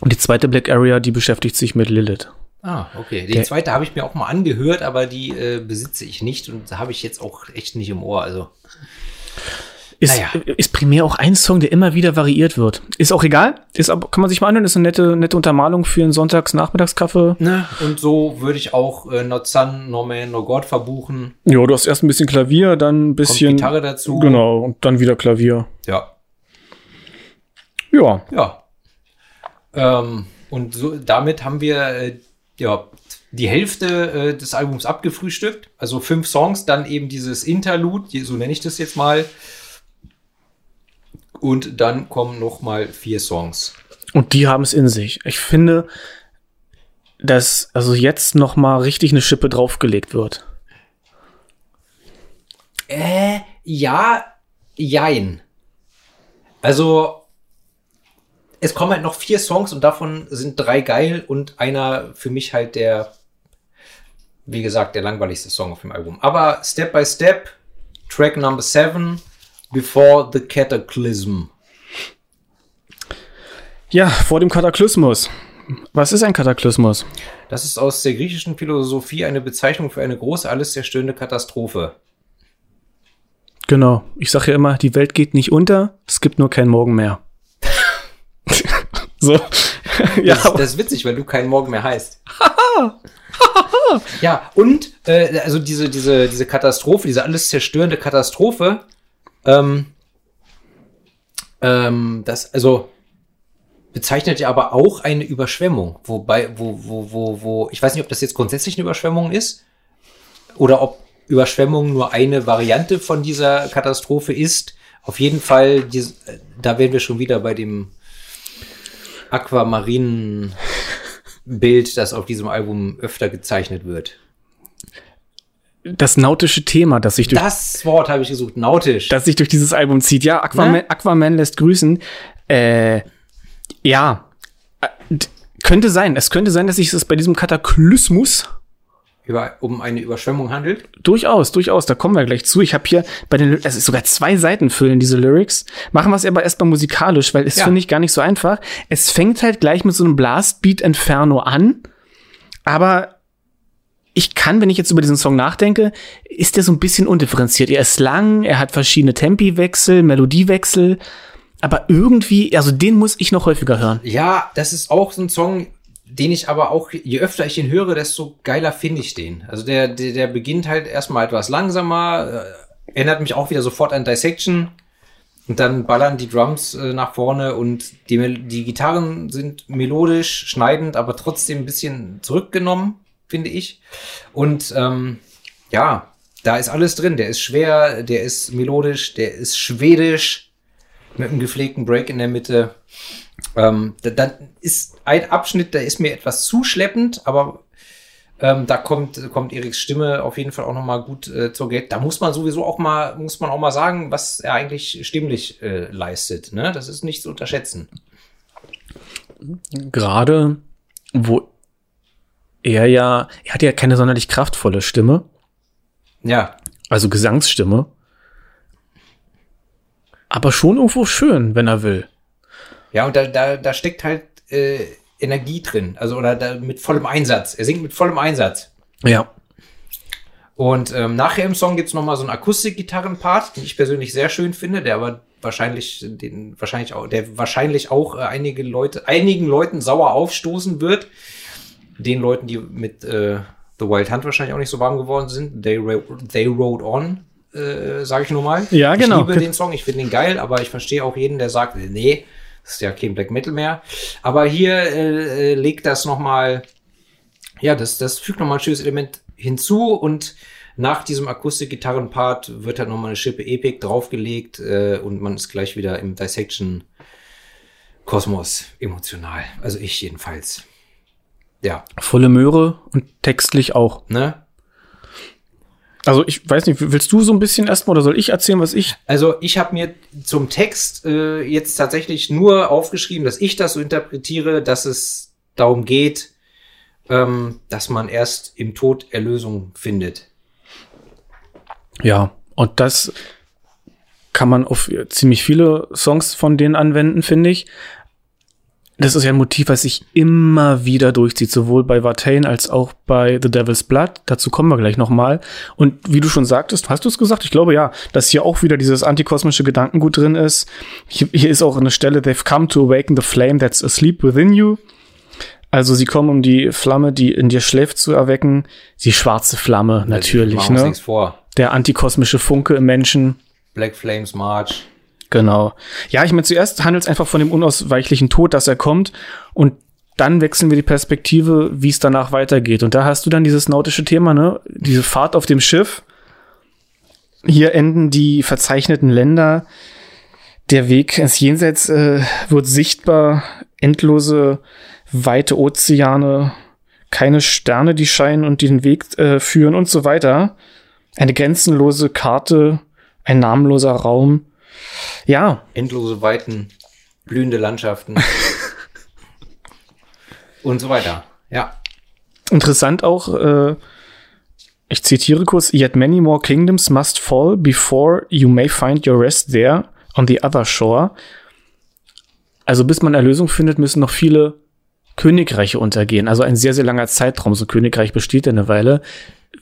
Und die zweite Black Area, die beschäftigt sich mit Lilith. Ah, okay. Die Der- zweite habe ich mir auch mal angehört, aber die äh, besitze ich nicht und habe ich jetzt auch echt nicht im Ohr. Also Ist, Naja. ist primär auch ein Song, der immer wieder variiert wird. Ist auch egal. Ist aber, kann man sich mal anhören, ist eine nette, nette Untermalung für einen Sonntags-Nachmittagskaffee. Ne? Und so würde ich auch äh, Not Sun, No Man, No God verbuchen. Ja, du hast erst ein bisschen Klavier, dann ein bisschen. Kommt Gitarre dazu. Genau, und dann wieder Klavier. Ja. Ja. Ja. Ähm, und so, damit haben wir äh, ja, die Hälfte äh, des Albums abgefrühstückt. Also fünf Songs, dann eben dieses Interlude, so nenne ich das jetzt mal. Und dann kommen noch mal vier Songs. Und die haben es in sich. Ich finde, dass also jetzt noch mal richtig eine Schippe draufgelegt wird. Äh, ja, jein. Also, es kommen halt noch vier Songs und davon sind drei geil und einer für mich halt der, wie gesagt, der langweiligste Song auf dem Album. Aber Step by Step, Track Number Seven, Before the Cataclysm. Ja, vor dem Kataklysmus. Was ist ein Kataklysmus? Das ist aus der griechischen Philosophie eine Bezeichnung für eine große, alles zerstörende Katastrophe. Genau. Ich sage ja immer, die Welt geht nicht unter, es gibt nur kein Morgen mehr. *laughs* so. *laughs* ja, Das, das ist witzig, weil du keinen Morgen mehr heißt. *laughs* ja, und äh, also diese, diese, diese Katastrophe, diese alles zerstörende Katastrophe, ähm, ähm, das, also bezeichnet ja aber auch eine Überschwemmung, wobei, wo, wo, wo, wo, ich weiß nicht, ob das jetzt grundsätzlich eine Überschwemmung ist oder ob Überschwemmung nur eine Variante von dieser Katastrophe ist. Auf jeden Fall, dies- äh, da wären wir schon wieder bei dem aquamarinen Bild, das auf diesem Album öfter gezeichnet wird. Das nautische Thema, das sich durch, Das Wort habe ich gesucht, nautisch. das sich durch dieses Album zieht. Ja, Aquaman, Ne? Aquaman lässt grüßen. Äh, ja. Äh, könnte sein. Es könnte sein, dass sich das bei diesem Kataklysmus über, um eine Überschwemmung handelt. Durchaus, durchaus, da kommen wir gleich zu. Ich habe hier bei den, es ist sogar zwei Seiten füllen diese Lyrics. Machen wir es aber erstmal musikalisch, weil es Ja. finde ich gar nicht so einfach. Es fängt halt gleich mit so einem Blastbeat Inferno an, aber ich kann, wenn ich jetzt über diesen Song nachdenke, ist der so ein bisschen undifferenziert. Er ist lang, er hat verschiedene Tempiwechsel, Melodiewechsel, aber irgendwie, also den muss ich noch häufiger hören. Ja, das ist auch so ein Song, den ich aber auch, je öfter ich ihn höre, desto geiler finde ich den. Also der, der, der beginnt halt erstmal etwas langsamer, äh, erinnert mich auch wieder sofort an Dissection. Und dann ballern die Drums äh, nach vorne und die, die Gitarren sind melodisch, schneidend, aber trotzdem ein bisschen zurückgenommen, finde ich. Und ähm, ja, da ist alles drin. Der ist schwer, der ist melodisch, der ist schwedisch mit einem gepflegten Break in der Mitte. Ähm, da, dann ist ein Abschnitt, der ist mir etwas zu schleppend, aber ähm, da kommt, kommt Eriks Stimme auf jeden Fall auch noch mal gut äh, zur Geld. Da muss man sowieso auch mal, muss man auch mal sagen, was er eigentlich stimmlich äh, leistet. Ne? Das ist nicht zu unterschätzen. Gerade wo er ja, er hat ja keine sonderlich kraftvolle Stimme. Ja. Also Gesangsstimme. Aber schon irgendwo schön, wenn er will. Ja, und da, da, da steckt halt äh, Energie drin. Also, oder da, mit vollem Einsatz. Er singt mit vollem Einsatz. Ja. Und ähm, nachher im Song gibt's noch mal so einen Akustikgitarrenpart, den ich persönlich sehr schön finde, der aber wahrscheinlich den wahrscheinlich auch der wahrscheinlich auch äh, einige Leute einigen Leuten sauer aufstoßen wird. Den Leuten, die mit äh, The Wild Hunt wahrscheinlich auch nicht so warm geworden sind. They, they Rode On, äh, sage ich nur mal. Ja, genau. Ich liebe den Song, ich finde ihn geil, aber ich verstehe auch jeden, der sagt, nee, das ist ja kein Black Metal mehr. Aber hier äh, äh legt das noch mal, ja, das, das fügt noch mal ein schönes Element hinzu und nach diesem Akustik-Gitarren-Part wird halt nochmal eine Schippe Epic draufgelegt äh, und man ist gleich wieder im Dissection-Kosmos emotional. Also ich jedenfalls. Ja. Volle Möhre und textlich auch. Ne? Also ich weiß nicht, willst du so ein bisschen erstmal oder soll ich erzählen, was ich? Also ich habe mir zum Text äh, jetzt tatsächlich nur aufgeschrieben, dass ich das so interpretiere, dass es darum geht, ähm, dass man erst im Tod Erlösung findet. Ja, und das kann man auf ziemlich viele Songs von denen anwenden, finde ich. Das ist ja ein Motiv, was sich immer wieder durchzieht, sowohl bei Vartane als auch bei The Devil's Blood. Dazu kommen wir gleich nochmal. Und wie du schon sagtest, hast du es gesagt? Ich glaube ja, dass hier auch wieder dieses antikosmische Gedankengut drin ist. Hier, hier ist auch eine Stelle, they've come to awaken the flame that's asleep within you. Also sie kommen, um die Flamme, die in dir schläft, zu erwecken. Die schwarze Flamme, natürlich, ne? vor. Der antikosmische Funke im Menschen. Black Flames March. Genau. Ja, ich meine, zuerst handelt es einfach von dem unausweichlichen Tod, dass er kommt. Und dann wechseln wir die Perspektive, wie es danach weitergeht. Und da hast du dann dieses nautische Thema, ne? Diese Fahrt auf dem Schiff. Hier enden die verzeichneten Länder. Der Weg ins Jenseits äh, wird sichtbar. Endlose weite Ozeane, keine Sterne, die scheinen und den Weg äh, führen und so weiter. Eine grenzenlose Karte, ein namenloser Raum. Ja. Endlose Weiten, blühende Landschaften. *laughs* und so weiter. Ja. Interessant auch, äh, ich zitiere kurz, Yet many more kingdoms must fall before you may find your rest there on the other shore. Also bis man Erlösung findet, müssen noch viele Königreiche untergehen. Also ein sehr, sehr langer Zeitraum. So Königreich besteht ja eine Weile.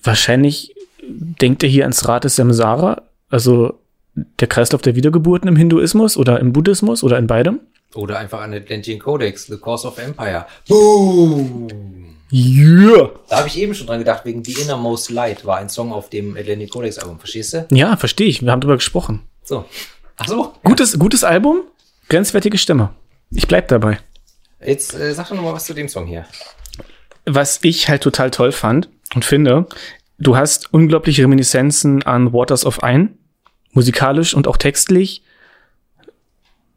Wahrscheinlich denkt er hier ans Rat des Samsara, also der Kreislauf der Wiedergeburten im Hinduismus oder im Buddhismus oder in beidem. Oder einfach an Atlantean Codex, The Course of Empire. Boom! Yeah. Da habe ich eben schon dran gedacht, wegen The Innermost Light war ein Song auf dem Atlantean Codex Album. Verstehst du? Ja, verstehe ich. Wir haben drüber gesprochen. So. Ach so. Gutes, gutes Album, grenzwertige Stimme. Ich bleib dabei. Jetzt äh, sag doch noch mal was zu dem Song hier. Was ich halt total toll fand und finde, du hast unglaubliche Reminiszenzen an Waters of Ein, musikalisch und auch textlich.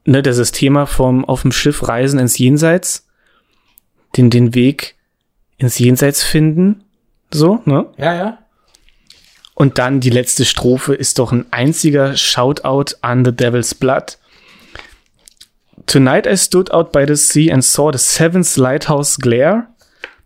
Ne, das Thema vom auf dem Schiff reisen ins Jenseits, den, den Weg ins Jenseits finden, so, ne? Ja, ja. Und dann die letzte Strophe ist doch ein einziger Shoutout an The Devil's Blood Tonight I stood out by the sea and saw the seventh lighthouse glare.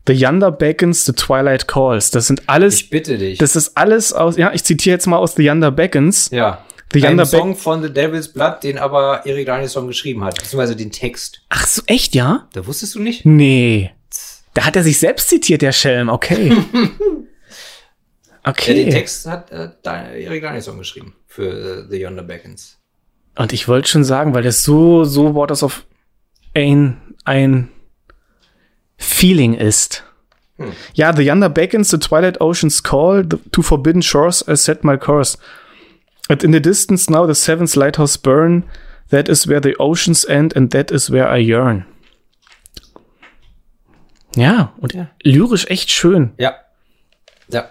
The Yonder beckons, the twilight calls. Das sind alles. Ich bitte dich. Das ist alles aus. Ja, ich zitiere jetzt mal aus The Yonder beckons. Ja. The Ein Song von The Devil's Blood, den aber Eric Danielson geschrieben hat, beziehungsweise den Text. Ach so, echt, ja? Da wusstest du nicht? Nee. Da hat er sich selbst zitiert, der Schelm, okay. *laughs* okay. Ja, den Text hat äh, Eric Danielson geschrieben für äh, The Yonder Beckons. Und ich wollte schon sagen, weil das so, so Waters of ein, ein Feeling ist. Hm. Ja, the yonder beckons the twilight ocean's call, the, to forbidden shores I set my course. And in the distance now the seventh lighthouse burn, that is where the oceans end and that is where I yearn. Ja, und ja. lyrisch echt schön. Ja. Ja.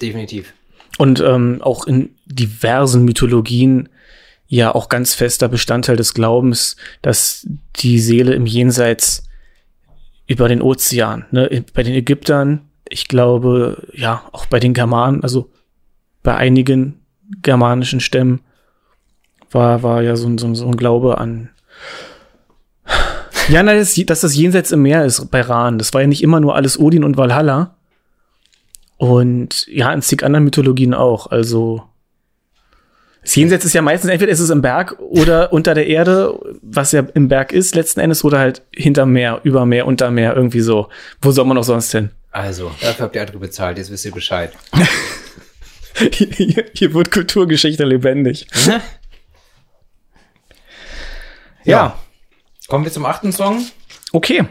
Definitiv. Und ähm, auch in diversen Mythologien ja auch ganz fester Bestandteil des Glaubens, dass die Seele im Jenseits über den Ozean, ne, bei den Ägyptern, ich glaube, ja, auch bei den Germanen, also bei einigen germanischen Stämmen war, war ja so, so, so ein Glaube an, ja, nein, dass, dass das Jenseits im Meer ist bei Rahn. Das war ja nicht immer nur alles Odin und Valhalla. Und ja, in zig anderen Mythologien auch. Also das Jenseits ist ja meistens, entweder ist es im Berg oder unter der Erde, was ja im Berg ist letzten Endes, oder halt hinter Meer, über Meer, unter Meer, irgendwie so. Wo soll man auch sonst hin? Also, dafür habt ihr andere bezahlt, jetzt wisst ihr Bescheid. hier, *laughs* hier wird Kulturgeschichte lebendig. ja. ja. Kommen wir zum achten Song. Okay.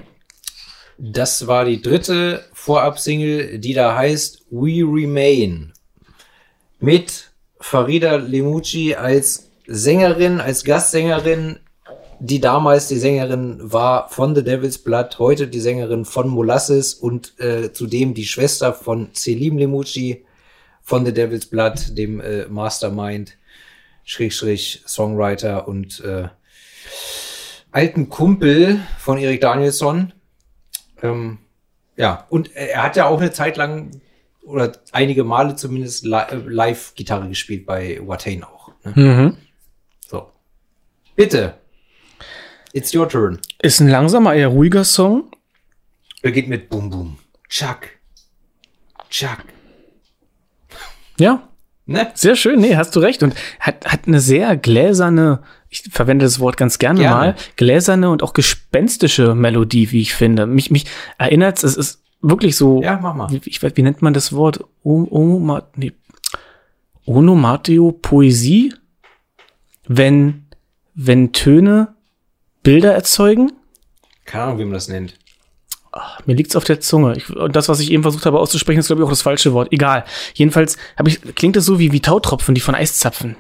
Das war die dritte Vorab-Single, die da heißt We Remain. Mit Farida Lemucci als Sängerin, als Gastsängerin, die damals die Sängerin war von The Devil's Blood, heute die Sängerin von Molasses und äh, zudem die Schwester von Selim Lemucci von The Devil's Blood, dem äh, Mastermind, Schrägstrich, Songwriter und äh, alten Kumpel von Erik Danielsson. Ähm, ja, und er hat ja auch eine Zeit lang oder einige Male zumindest li äh, live Gitarre gespielt bei Watain auch. Ne? Mhm. So. Bitte. It's your turn. Ist ein langsamer, eher ruhiger Song. Beginnt mit Boom Boom. Chuck. Chuck. Ja. Ne? Sehr schön, nee, hast du recht. Und hat, hat eine sehr gläserne, ich verwende das Wort ganz gerne, Gerne. mal, gläserne und auch gespenstische Melodie, wie ich finde. Mich, mich erinnert es ist wirklich so, Ja, mach mal. wie, ich, weiß, wie nennt man das Wort? O, o, nee. Onomatio Poesie? Wenn, wenn Töne Bilder erzeugen? Keine Ahnung, wie man das nennt. Mir liegt's auf der Zunge. Ich, und das, was ich eben versucht habe auszusprechen, ist, glaube ich, auch das falsche Wort. Egal. Jedenfalls hab ich, klingt es so wie, wie Tautropfen, die von Eiszapfen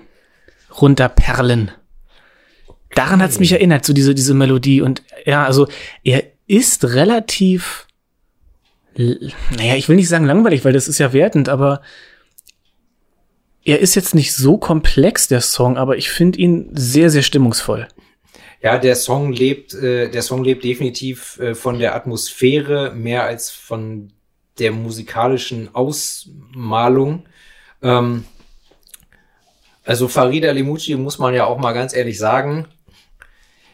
runterperlen. Daran hat's mich erinnert, so diese, diese Melodie. Und ja, also er ist relativ, naja, ich will nicht sagen langweilig, weil das ist ja wertend, aber er ist jetzt nicht so komplex, der Song, aber ich finde ihn sehr, sehr stimmungsvoll. Ja, der Song lebt, äh, der Song lebt definitiv äh, von der Atmosphäre mehr als von der musikalischen Ausmalung. Ähm, also Farida Lemucci muss man ja auch mal ganz ehrlich sagen,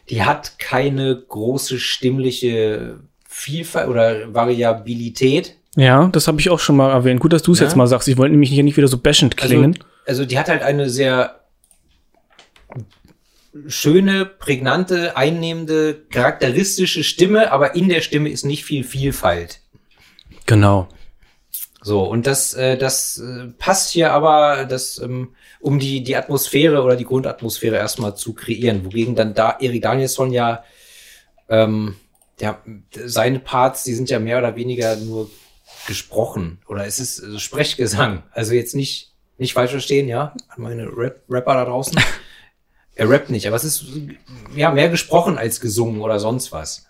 die hat keine große stimmliche Vielfalt oder Variabilität. Ja, das habe ich auch schon mal erwähnt. Gut, dass du es Ja. jetzt mal sagst. Ich wollte nämlich hier nicht wieder so bashend klingen. Also, also die hat halt eine sehr schöne, prägnante, einnehmende, charakteristische Stimme, aber in der Stimme ist nicht viel Vielfalt. genau. So, und das, äh, das äh, passt hier aber, das, ähm, um die, die Atmosphäre oder die Grundatmosphäre erstmal zu kreieren, wogegen dann da Erik Danielsson ja, ähm, ja, seine Parts, die sind ja mehr oder weniger nur gesprochen oder es ist äh, Sprechgesang. Also jetzt nicht, nicht falsch verstehen, ja, an meine Rap Rapper da draußen. *laughs* er rappt nicht, aber es ist ja mehr gesprochen als gesungen oder sonst was.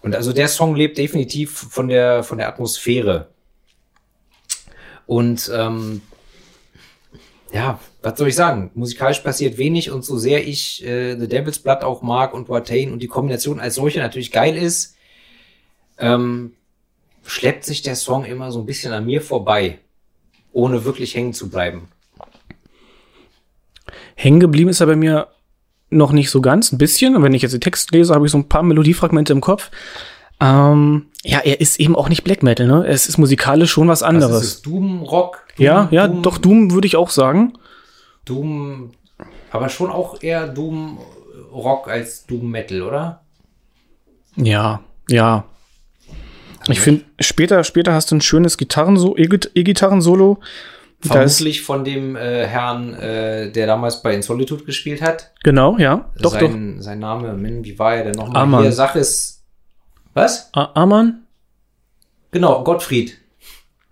Und also der Song lebt definitiv von der, von der Atmosphäre. Und ähm, ja, was soll ich sagen? Musikalisch passiert wenig und so sehr ich äh, The Devil's Blood auch mag und Watain und die Kombination als solche natürlich geil ist, ähm, schleppt sich der Song immer so ein bisschen an mir vorbei, ohne wirklich hängen zu bleiben. Hängen geblieben ist er bei mir noch nicht so ganz, ein bisschen. Wenn ich jetzt den Text lese, habe ich so ein paar Melodiefragmente im Kopf. Ähm, ja, er ist eben auch nicht Black Metal, ne? Es ist musikalisch schon was Was anderes. ist es? Doom Rock? Doom, ja, ja, Doom, doch Doom würde ich auch sagen. Doom, aber schon auch eher Doom Rock als Doom Metal, oder? Ja, ja. Ich finde, später, später hast du ein schönes Gitarrenso E-Git- E-Gitarren-Solo. Vermutlich von dem äh, Herrn, äh, der damals bei In Solitude gespielt hat. genau, ja. Doch, doch. sein, sein Name, Min, wie war er denn nochmal? Amann. Hier, Sache ist. Was? A- Amann. Genau, Gottfried.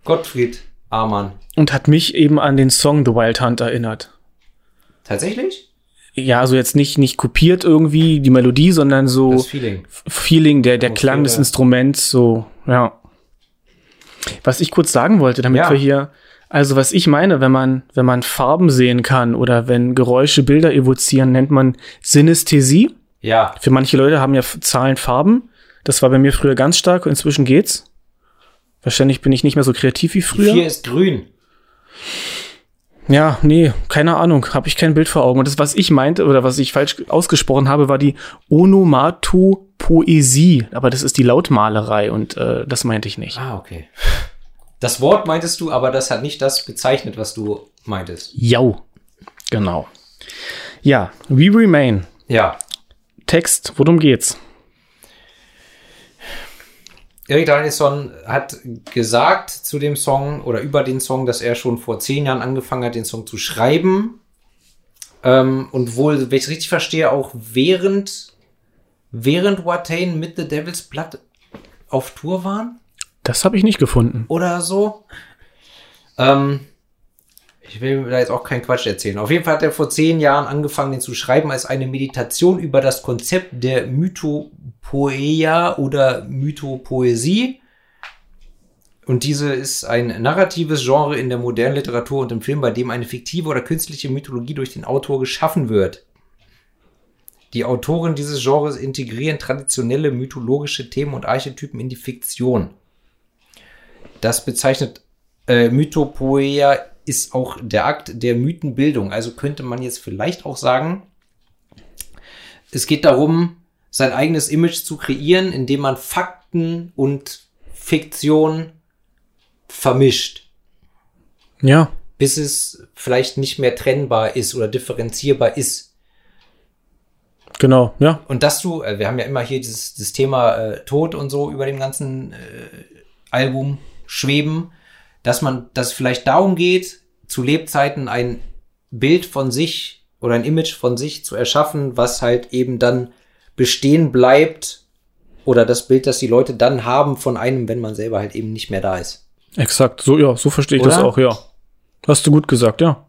Gottfried Amann. Und hat mich eben an den Song The Wild Hunt erinnert. Tatsächlich? Ja, also jetzt nicht, nicht kopiert irgendwie die Melodie, sondern so Das Feeling. Feeling, der, der Klang des. Instruments, so, ja. Was ich kurz sagen wollte, damit Ja. wir hier, also was ich meine, wenn man, wenn man Farben sehen kann oder wenn Geräusche Bilder evozieren, nennt man Synästhesie. Ja. Für manche Leute haben ja Zahlen Farben. Das war bei mir früher ganz stark, inzwischen geht's. Wahrscheinlich bin ich nicht mehr so kreativ wie früher. vier ist grün. Ja, nee, keine Ahnung, habe ich kein Bild vor Augen. Und das, was ich meinte oder was ich falsch ausgesprochen habe, war die Onomatopoesie. Aber das ist die Lautmalerei und äh, das meinte ich nicht. Ah, okay. Das Wort meintest du, aber das hat nicht das bezeichnet, was du meintest. Jau. Genau. Ja, We Remain. Ja. Text, worum geht's? Erik Danielson hat gesagt zu dem Song oder über den Song, dass er schon vor zehn Jahren angefangen hat, den Song zu schreiben. Ähm, und wohl, wenn ich es richtig verstehe, auch während, während Watain mit The Devil's Blood auf Tour waren Das habe ich nicht gefunden. oder so. Ähm, ich will da jetzt auch keinen Quatsch erzählen. Auf jeden Fall hat er vor zehn Jahren angefangen, den zu schreiben als eine Meditation über das Konzept der Mythopoeia oder Mythopoesie. Und diese ist ein narratives Genre in der modernen Literatur und im Film, bei dem eine fiktive oder künstliche Mythologie durch den Autor geschaffen wird. Die Autoren dieses Genres integrieren traditionelle mythologische Themen und Archetypen in die Fiktion. Das bezeichnet äh, Mythopoeia ist auch der Akt der Mythenbildung. Also könnte man jetzt vielleicht auch sagen, es geht darum, sein eigenes Image zu kreieren, indem man Fakten und Fiktion vermischt, Ja, bis es vielleicht nicht mehr trennbar ist oder differenzierbar ist. genau, ja. Und dass du, äh, wir haben ja immer hier dieses, dieses Thema äh, Tod und so über dem ganzen äh, Album schweben, dass man, dass es vielleicht darum geht, zu Lebzeiten ein Bild von sich oder ein Image von sich zu erschaffen, was halt eben dann bestehen bleibt oder das Bild, das die Leute dann haben von einem, wenn man selber halt eben nicht mehr da ist. Exakt. So, ja, so verstehe ich das Oder? auch, ja. Hast du gut gesagt, ja.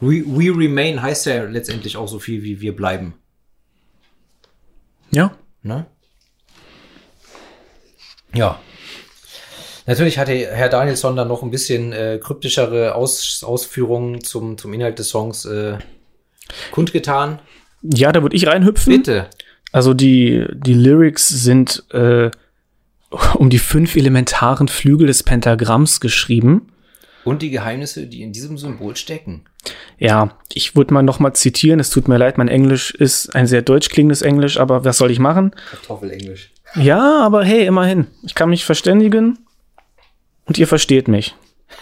We, we remain heißt ja letztendlich auch so viel wie wir bleiben. Ja. Ne? Ja. Natürlich hatte Herr Danielson dann noch ein bisschen äh, kryptischere Aus Ausführungen zum, zum Inhalt des Songs äh, kundgetan. Ja, da würde ich reinhüpfen. Bitte. Also die, die Lyrics sind äh, um die fünf elementaren Flügel des Pentagramms geschrieben. Und die Geheimnisse, die in diesem Symbol stecken. Ja, ich würde mal noch mal zitieren. Es tut mir leid, mein Englisch ist ein sehr deutsch klingendes Englisch, aber was soll ich machen? Kartoffelenglisch. Ja, aber hey, immerhin. Ich kann mich verständigen und ihr versteht mich.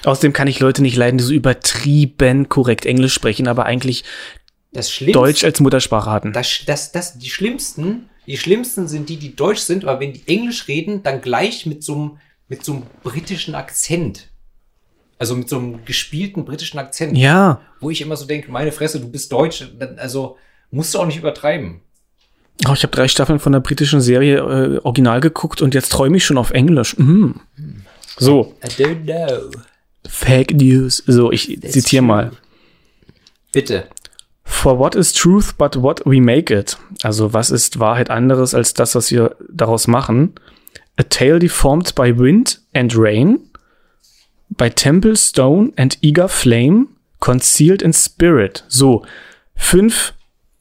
Außerdem kann ich Leute nicht leiden, die so übertrieben korrekt Englisch sprechen, aber eigentlich Deutsch als Muttersprache hatten. das, das, das, die schlimmsten, die schlimmsten sind die, die Deutsch sind, aber wenn die Englisch reden, dann gleich mit so einem, mit so einem britischen Akzent. Also mit so einem gespielten britischen Akzent. Ja, Wo ich immer so denke, meine Fresse, du bist Deutsch, also musst du auch nicht übertreiben. oh, ich habe drei Staffeln von der britischen Serie äh, original geguckt und jetzt träume ich schon auf Englisch. Mhm. So, I don't know. Fake News. So, ich That's zitiere true. mal. Bitte. For what is truth but what we make it? Also, was ist Wahrheit anderes als das, was wir daraus machen? A tale deformed by wind and rain, by temple stone and eager flame, concealed in spirit. So, fünf,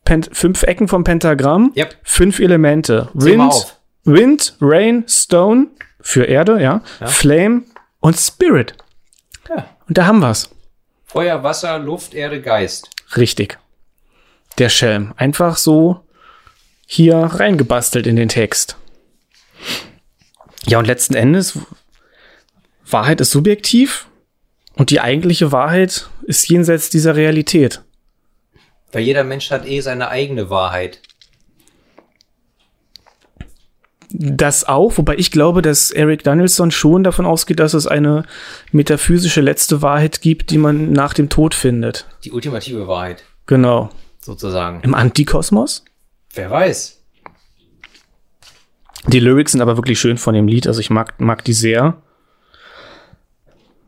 Pent fünf Ecken vom Pentagramm, Yep. fünf Elemente. Wind. Wind, Rain, Stone für Erde, ja, Flame und Spirit. Ja. Und da haben wir's. Feuer, Wasser, Luft, Erde, Geist. Richtig. Der Schelm. Einfach so hier reingebastelt in den Text. Ja, und letzten Endes, Wahrheit ist subjektiv und die eigentliche Wahrheit ist jenseits dieser Realität. Weil jeder Mensch hat eh seine eigene Wahrheit. Das auch, wobei ich glaube, dass Eric Danielson schon davon ausgeht, dass es eine metaphysische letzte Wahrheit gibt, die man nach dem Tod findet. Die ultimative Wahrheit, Genau. sozusagen. Im Antikosmos? Wer weiß. Die Lyrics sind aber wirklich schön von dem Lied, also ich mag, mag die sehr.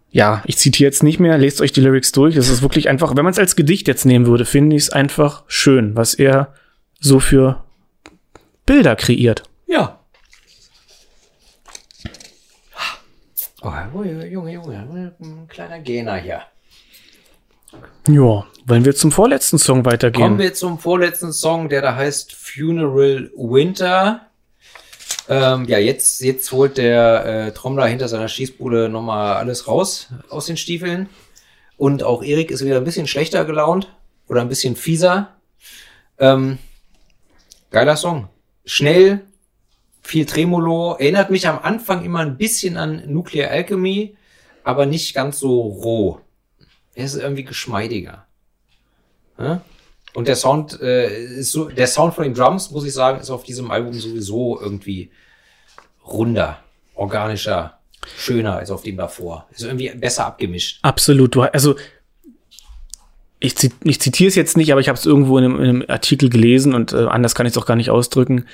Ja, ich zitiere jetzt nicht mehr, lest euch die Lyrics durch. Das ist wirklich einfach, wenn man es als Gedicht jetzt nehmen würde, finde ich es einfach schön, was er so für Bilder kreiert. Ja. Oh, Junge, Junge, ein kleiner Gena hier. Ja, wollen wir zum vorletzten Song weitergehen? Kommen wir zum vorletzten Song, der da heißt Funeral Winter. Ähm, ja, jetzt, jetzt holt der äh, Trommler hinter seiner Schießbude nochmal alles raus aus den Stiefeln. Und auch Erik ist wieder ein bisschen schlechter gelaunt oder ein bisschen fieser. Ähm, geiler Song. Schnell, viel Tremolo. Erinnert mich am Anfang immer ein bisschen an Nuclear Alchemy, aber nicht ganz so roh. Er ist irgendwie geschmeidiger. Und der Sound äh, ist so, der Sound von den Drums, muss ich sagen, ist auf diesem Album sowieso irgendwie runder, organischer, schöner als auf dem davor. Ist irgendwie besser abgemischt. Absolut. Du, also ich, ich zitiere es jetzt nicht, aber ich habe es irgendwo in einem, in einem, Artikel gelesen und äh, anders kann ich es auch gar nicht ausdrücken.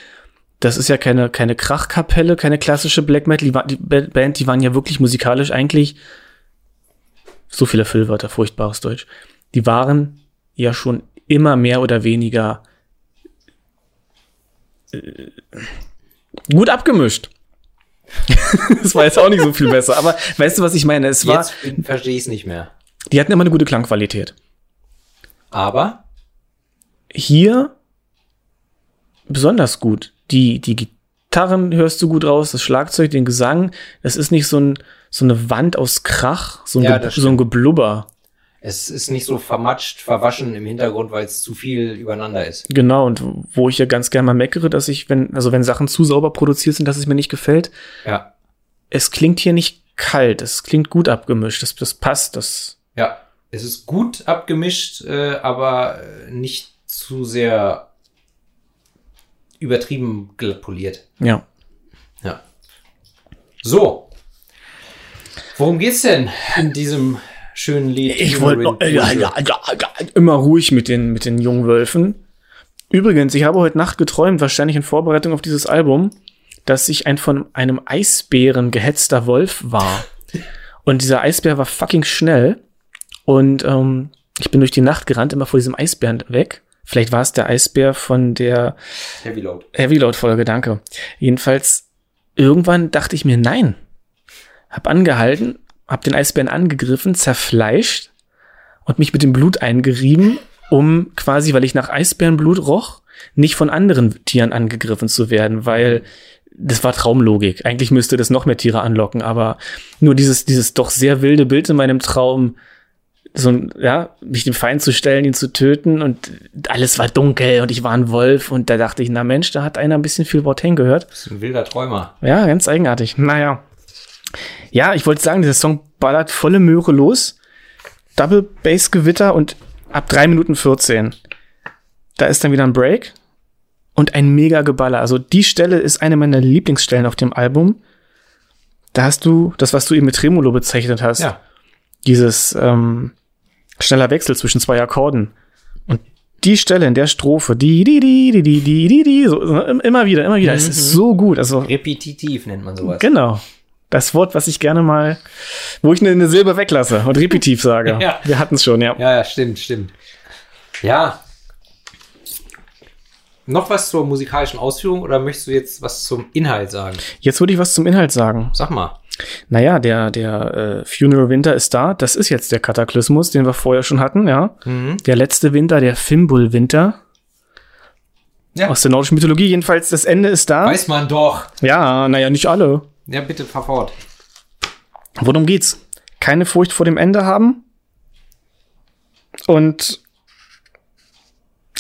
Das ist ja keine, keine Krachkapelle, keine klassische Black Metal. Die, die Band, die waren ja wirklich musikalisch eigentlich so viele Füllwörter, furchtbares Deutsch. Die waren ja schon immer mehr oder weniger äh, gut abgemischt. *laughs* das war jetzt auch nicht so viel besser, aber weißt du, was ich meine? Es war. Jetzt verstehe ich es nicht mehr. Die hatten immer eine gute Klangqualität. Aber hier besonders gut. Die, die Gitarren hörst du gut raus, das Schlagzeug, den Gesang. Das ist nicht so, ein, so eine Wand aus Krach, so ein, ja, so ein Geblubber. Es ist nicht so vermatscht, verwaschen im Hintergrund, weil es zu viel übereinander ist. Genau, und wo ich ja ganz gerne mal meckere, dass ich, wenn, also wenn Sachen zu sauber produziert sind, dass es mir nicht gefällt. Ja. Es klingt hier nicht kalt, es klingt gut abgemischt, das, das passt, das. Ja, es ist gut abgemischt, äh, aber nicht zu sehr übertrieben glatt poliert. Ja. Ja. So. Worum geht's denn in diesem schönen Lied. Ich wollte ja, ja, ja, immer ruhig mit den, mit den jungen Wölfen. Übrigens, ich habe heute Nacht geträumt, wahrscheinlich in Vorbereitung auf dieses Album, dass ich ein von einem Eisbären gehetzter Wolf war. Und dieser Eisbär war fucking schnell. Und ähm, ich bin durch die Nacht gerannt, immer vor diesem Eisbären weg. Vielleicht war es der Eisbär von der Heavy Load. Heavy Load Folge, danke. Jedenfalls, irgendwann dachte ich mir, nein. Hab angehalten habe den Eisbären angegriffen, zerfleischt und mich mit dem Blut eingerieben, um quasi, weil ich nach Eisbärenblut roch, nicht von anderen Tieren angegriffen zu werden, weil das war Traumlogik. Eigentlich müsste das noch mehr Tiere anlocken, aber nur dieses, dieses doch sehr wilde Bild in meinem Traum, so, ja, mich dem Feind zu stellen, ihn zu töten und alles war dunkel und ich war ein Wolf und da dachte ich, na Mensch, da hat einer ein bisschen viel Wort hingehört. Das ist ein wilder Träumer. Ja, ganz eigenartig. Naja. Ja, ich wollte sagen, dieser Song ballert volle Möhre los. Double Bass Gewitter und ab drei Minuten 14. Da ist dann wieder ein Break und ein mega Geballer. Also die Stelle ist eine meiner Lieblingsstellen auf dem Album. Da hast du das, was du eben mit Tremolo bezeichnet hast. Ja. Dieses ähm, schneller Wechsel zwischen zwei Akkorden. Und die Stelle in der Strophe, die, die, die, die, die, die, die, die, so, immer wieder, immer wieder. Mhm. Es ist so gut. Also, Repetitiv nennt man sowas. Genau. Das Wort, was ich gerne mal, wo ich eine, eine Silbe weglasse und repetitiv sage. *laughs* ja. Wir hatten es schon, ja. Ja, ja, stimmt, stimmt. Ja. Noch was zur musikalischen Ausführung oder möchtest du jetzt was zum Inhalt sagen? Jetzt würde ich was zum Inhalt sagen. Sag mal. Naja, der, der äh, Funeral Winter ist da. Das ist jetzt der Kataklysmus, den wir vorher schon hatten, ja. Mhm. Der letzte Winter, der Fimbul Winter. Ja. Aus der nordischen Mythologie. Jedenfalls, das Ende ist da. Weiß man doch. Ja, naja, nicht alle. Ja, bitte, fahr fort. Worum geht's? Keine Furcht vor dem Ende haben. Und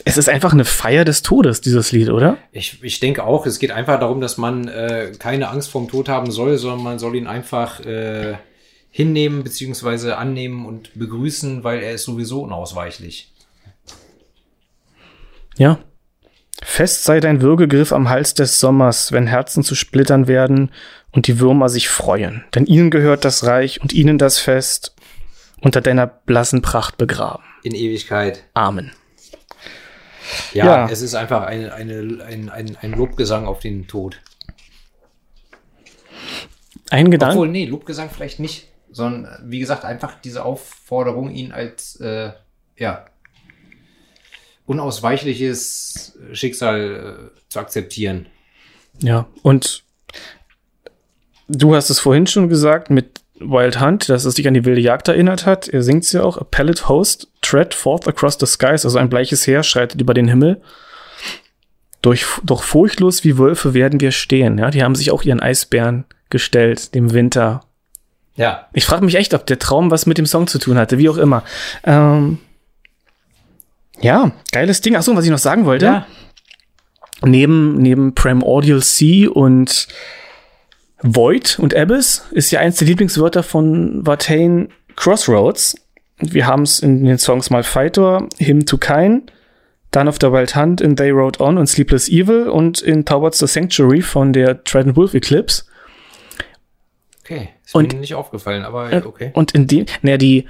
es ist einfach eine Feier des Todes, dieses Lied, oder? Ich, ich denke auch, es geht einfach darum, dass man äh, keine Angst vorm Tod haben soll, sondern man soll ihn einfach äh, hinnehmen bzw. annehmen und begrüßen, weil er ist sowieso unausweichlich. Ja, Fest sei dein Würgegriff am Hals des Sommers, wenn Herzen zu Splittern werden und die Würmer sich freuen. Denn ihnen gehört das Reich und ihnen das Fest unter deiner blassen Pracht begraben. In Ewigkeit. Amen. Ja, ja. es ist einfach eine, eine, ein, ein, ein Lobgesang auf den Tod. Ein Gedanke. Obwohl, nee, Lobgesang vielleicht nicht, sondern wie gesagt, einfach diese Aufforderung, ihn als äh, ja, unausweichliches Schicksal äh, zu akzeptieren. Ja, und du hast es vorhin schon gesagt mit Wild Hunt, dass es dich an die wilde Jagd erinnert hat. Er singt ja auch, A Pellet Host tread forth across the skies, also ein bleiches Heer schreitet über den Himmel. Durch, doch furchtlos wie Wölfe werden wir stehen. Ja, die haben sich auch ihren Eisbären gestellt, dem Winter. Ja. Ich frage mich echt, ob der Traum was mit dem Song zu tun hatte, wie auch immer. Ähm, ja, geiles Ding. Achso, was ich noch sagen wollte. Ja. neben, neben Primordial Sea und Void und Abyss ist ja eins der Lieblingswörter von Watain Crossroads. Wir haben es in den Songs mal Fighter, Him to Kine, dann auf der Wild Hunt in They Rode On und Sleepless Evil und in Towards the Sanctuary von der Trident Wolf Eclipse. Okay, ist Und- mir nicht aufgefallen, aber Äh, okay. Und in dem, naja, die,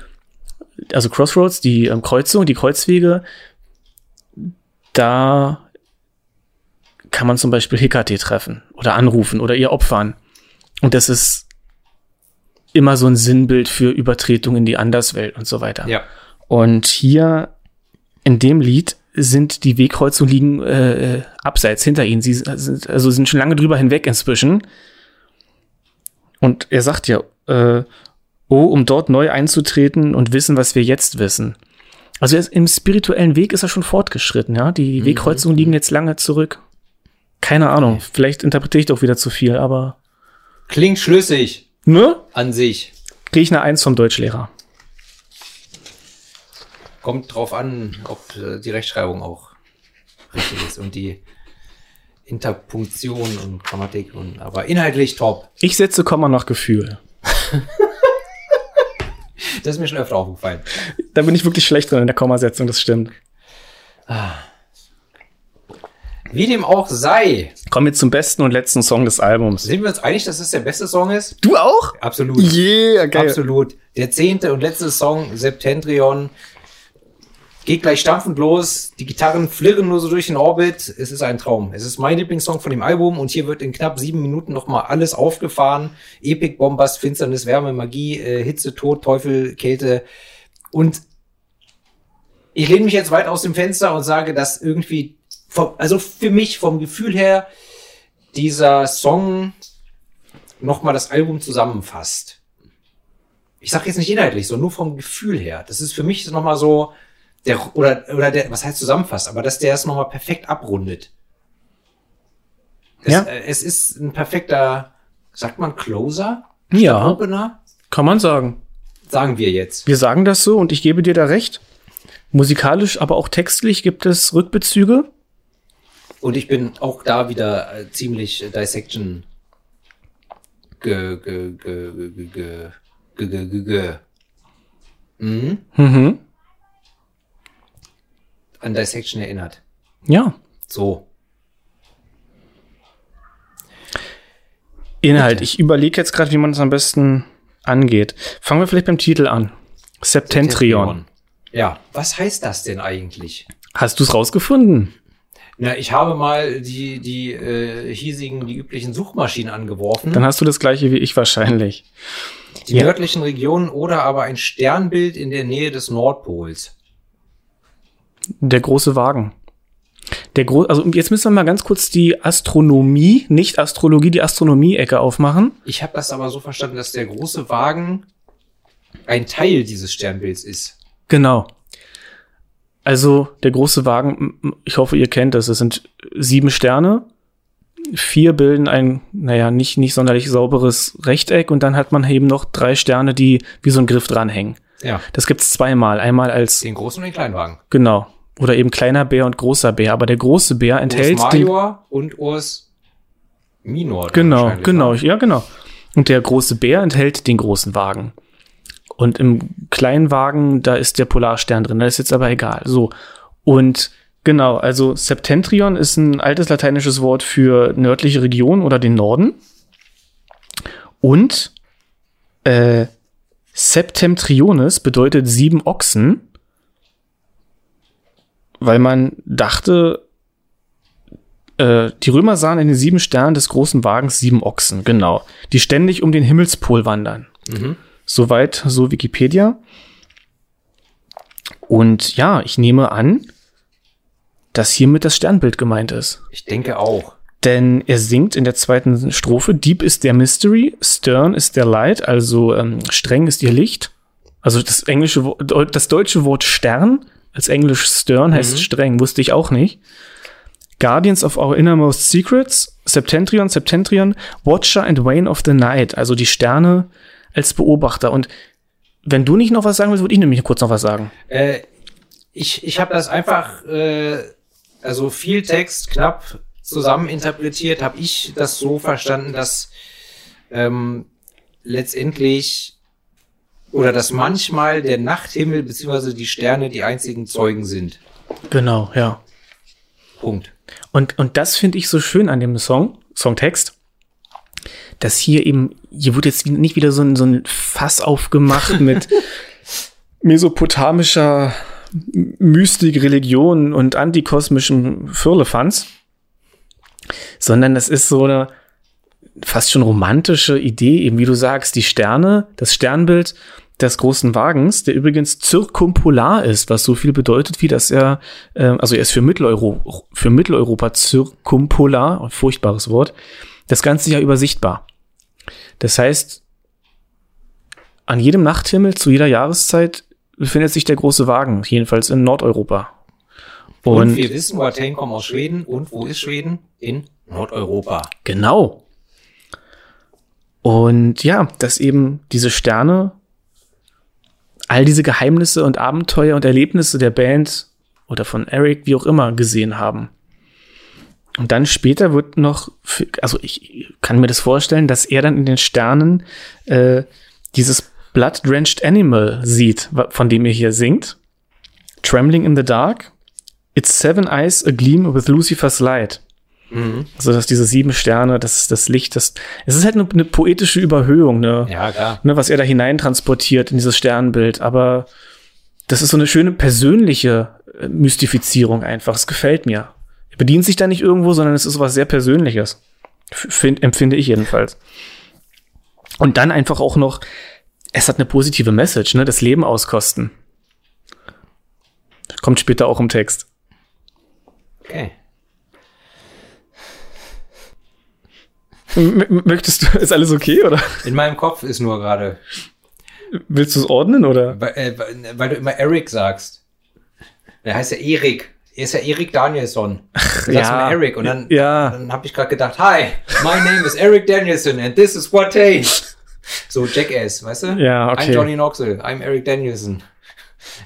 also Crossroads, die ähm, Kreuzung, die Kreuzwege, da kann man zum Beispiel Hekate treffen oder anrufen oder ihr opfern. Und das ist immer so ein Sinnbild für Übertretung in die Anderswelt und so weiter. Ja. Und hier in dem Lied sind die Wegkreuzungen liegen äh, äh, abseits hinter ihnen. Sie sind, also sind schon lange drüber hinweg inzwischen. Und er sagt ja, äh, oh, um dort neu einzutreten und wissen, was wir jetzt wissen. Also er im spirituellen Weg ist er schon fortgeschritten, ja. Die Wegkreuzungen liegen jetzt lange zurück. Keine Ahnung, vielleicht interpretiere ich doch wieder zu viel, aber Klingt schlüssig ne? an sich. Kriege ich eine Eins vom Deutschlehrer. Kommt drauf an, ob äh, die Rechtschreibung auch richtig ist und die Interpunktion und Grammatik und aber inhaltlich top. Ich setze Komma nach Gefühl. *laughs* Das ist mir schon öfter aufgefallen. Da bin ich wirklich schlecht drin in der Kommasetzung, das stimmt. Wie dem auch sei, Kommen wir zum besten und letzten Song des Albums. sind wir uns einig, dass es der beste Song ist? Du auch? Absolut. Yeah, geil. Absolut. Der zehnte und letzte Song, Septentrion, geht gleich stampfend los. Die Gitarren flirren nur so durch den Orbit. Es ist ein Traum. Es ist mein Lieblingssong von dem Album und hier wird in knapp sieben Minuten nochmal alles aufgefahren. Epic, Bombast, Finsternis, Wärme, Magie, äh, Hitze, Tod, Teufel, Kälte. Und ich lehne mich jetzt weit aus dem Fenster und sage, dass irgendwie, vom, also für mich vom Gefühl her, dieser Song nochmal das Album zusammenfasst ich sag jetzt nicht inhaltlich, so nur vom Gefühl her. Das ist für mich nochmal so, der, oder, oder der, was heißt zusammenfasst, aber dass der es nochmal perfekt abrundet. Es, Ja. äh, es ist ein perfekter, sagt man Closer? Ja. Opener? Kann man sagen. Sagen wir jetzt. Wir sagen das so und ich gebe dir da recht. Musikalisch, aber auch textlich gibt es Rückbezüge. Und ich bin auch da wieder äh, ziemlich äh, Dissection ge, ge, ge, ge, ge, ge, ge, ge, ge. Mhm. Mhm. An Dissection erinnert. Ja. So. Inhalt. Ich überlege jetzt gerade, wie man es am besten angeht. Fangen wir vielleicht beim Titel an. Septentrion. Ja, was heißt das denn eigentlich? Hast du es rausgefunden? Na, ich habe mal die, die äh, hiesigen, die üblichen Suchmaschinen angeworfen. Dann hast du das gleiche wie ich wahrscheinlich. die ja. nördlichen Regionen oder aber ein Sternbild in der Nähe des Nordpols. Der große Wagen. Der Gro also jetzt müssen wir mal ganz kurz die Astronomie, nicht Astrologie, die Astronomie-Ecke aufmachen. Ich habe das aber so verstanden, dass der große Wagen ein Teil dieses Sternbilds ist. Genau. Also der große Wagen, ich hoffe, ihr kennt das. Es sind sieben Sterne. Vier bilden ein, naja, nicht, nicht sonderlich sauberes Rechteck und dann hat man eben noch drei Sterne, die wie so ein Griff dranhängen. Ja. Das gibt's zweimal. Einmal als, Den großen und den kleinen Wagen. genau. Oder eben kleiner Bär und großer Bär. Aber der große Bär Urs enthält den, Major und Urs Minor. Genau, genau, ja, genau. Und der große Bär enthält den großen Wagen. Und im kleinen Wagen, da ist der Polarstern drin. Das ist jetzt aber egal. So. Und genau, also Septentrion ist ein altes lateinisches Wort für nördliche Region oder den Norden. Und äh, Septemtriones bedeutet sieben Ochsen, weil man dachte, äh, die Römer sahen in den sieben Sternen des großen Wagens sieben Ochsen, genau, die ständig um den Himmelspol wandern. Mhm. Soweit so Wikipedia. Und ja, ich nehme an, dass hiermit das Sternbild gemeint ist. Ich denke auch. Denn er singt in der zweiten Strophe, Deep ist der Mystery, Stern ist der Light, also ähm, streng ist ihr Licht. Also das englische, das deutsche Wort Stern, als englisch Stern heißt streng, wusste ich auch nicht. Guardians of our innermost secrets, Septentrion, Septentrion, Watcher and Wane of the Night, also die Sterne als Beobachter. Und wenn du nicht noch was sagen willst, würde ich nämlich kurz noch was sagen. Äh, ich ich habe das einfach, äh, also viel Text, knapp zusammen interpretiert, habe ich das so verstanden, dass ähm, letztendlich oder dass manchmal der Nachthimmel beziehungsweise die Sterne die einzigen Zeugen sind. Genau, ja. Punkt. Und, und das finde ich so schön an dem Song, Songtext, dass hier eben, hier wird jetzt nicht wieder so ein, so ein Fass aufgemacht mit *laughs* mesopotamischer Mystik, Religion und antikosmischem Firlefanz, sondern es ist so eine fast schon romantische Idee, eben wie du sagst, die Sterne, das Sternbild des großen Wagens, der übrigens zirkumpolar ist, was so viel bedeutet, wie dass er, äh, also er ist für, Mitteleuropa, für Mitteleuropa zirkumpolar, ein furchtbares Wort, das Ganze ja übersichtbar. Das heißt, an jedem Nachthimmel zu jeder Jahreszeit befindet sich der große Wagen, jedenfalls in Nordeuropa. Und, und wir wissen, Watain kommt aus Schweden. Und wo ist Schweden? In Nordeuropa. Genau. Und ja, dass eben diese Sterne all diese Geheimnisse und Abenteuer und Erlebnisse der Band oder von Eric, wie auch immer, gesehen haben. Und dann später wird noch, also ich kann mir das vorstellen, dass er dann in den Sternen äh, dieses Blood-Drenched Animal sieht, von dem er hier singt. Trembling in the Dark. It's seven eyes agleam with Lucifer's light. Mhm. Also, dass diese sieben Sterne, das, das Licht, das, es ist halt eine, eine poetische Überhöhung, ne? Ja, klar. Ne, was er da hineintransportiert in dieses Sternbild. Aber das ist so eine schöne persönliche äh, Mystifizierung einfach. Es gefällt mir. Bedient sich da nicht irgendwo, sondern es ist was sehr Persönliches. Find, empfinde ich jedenfalls. Und dann einfach auch noch, es hat eine positive Message, ne? Das Leben auskosten. Kommt später auch im Text. Okay. M möchtest du, ist alles okay, oder? In meinem Kopf ist nur gerade. Willst du es ordnen, oder? Weil, äh, weil, du immer Eric sagst. Der heißt ja Erik. Er ist ja Erik Danielson. Du ja. Eric. Und dann, ja. dann habe ich gerade gedacht, hi, my name is Eric Danielson and this is what taste. So Jackass, weißt du? Ja, okay. I'm Johnny Knoxville, I'm Eric Danielson.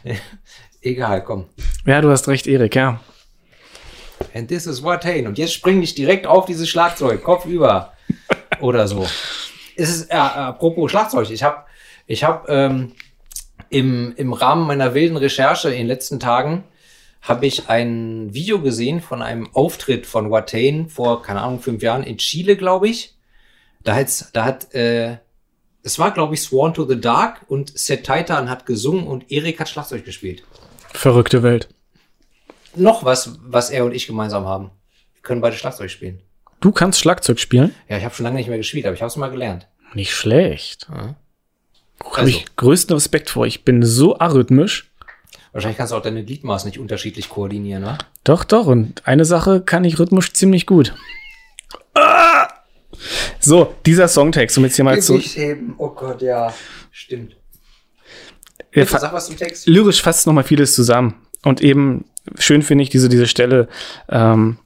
*laughs* Egal, komm. Ja, du hast recht, Erik, ja. And this is what Watain. Und jetzt spring ich direkt auf dieses Schlagzeug, Kopf über. Oder so. Es ist, äh, apropos Schlagzeug, ich habe ich hab, ähm, im, im Rahmen meiner wilden Recherche in den letzten Tagen habe ich ein Video gesehen von einem Auftritt von Watain vor, keine Ahnung, fünf Jahren in Chile, glaube ich. Da, hat's, da hat, äh, es war, glaube ich, Sworn to the Dark und Seth Titan hat gesungen und Erik hat Schlagzeug gespielt. Verrückte Welt. Noch was, was er und ich gemeinsam haben. Wir können beide Schlagzeug spielen. Du kannst Schlagzeug spielen? Ja, ich habe schon lange nicht mehr gespielt, aber ich habe es mal gelernt. Nicht schlecht. Ja. Habe also. ich größten Respekt vor. Ich bin so arrhythmisch. Wahrscheinlich kannst du auch deine Gliedmaßen nicht unterschiedlich koordinieren, ne? Doch, doch. Und eine Sache kann ich rhythmisch ziemlich gut. Ah! So, dieser Songtext, um jetzt hier mal zu. Heben. Oh Gott, ja, stimmt. Ja, sag was zum Text. Lyrisch fasst nochmal vieles zusammen. Und eben schön finde ich diese, diese Stelle, ähm,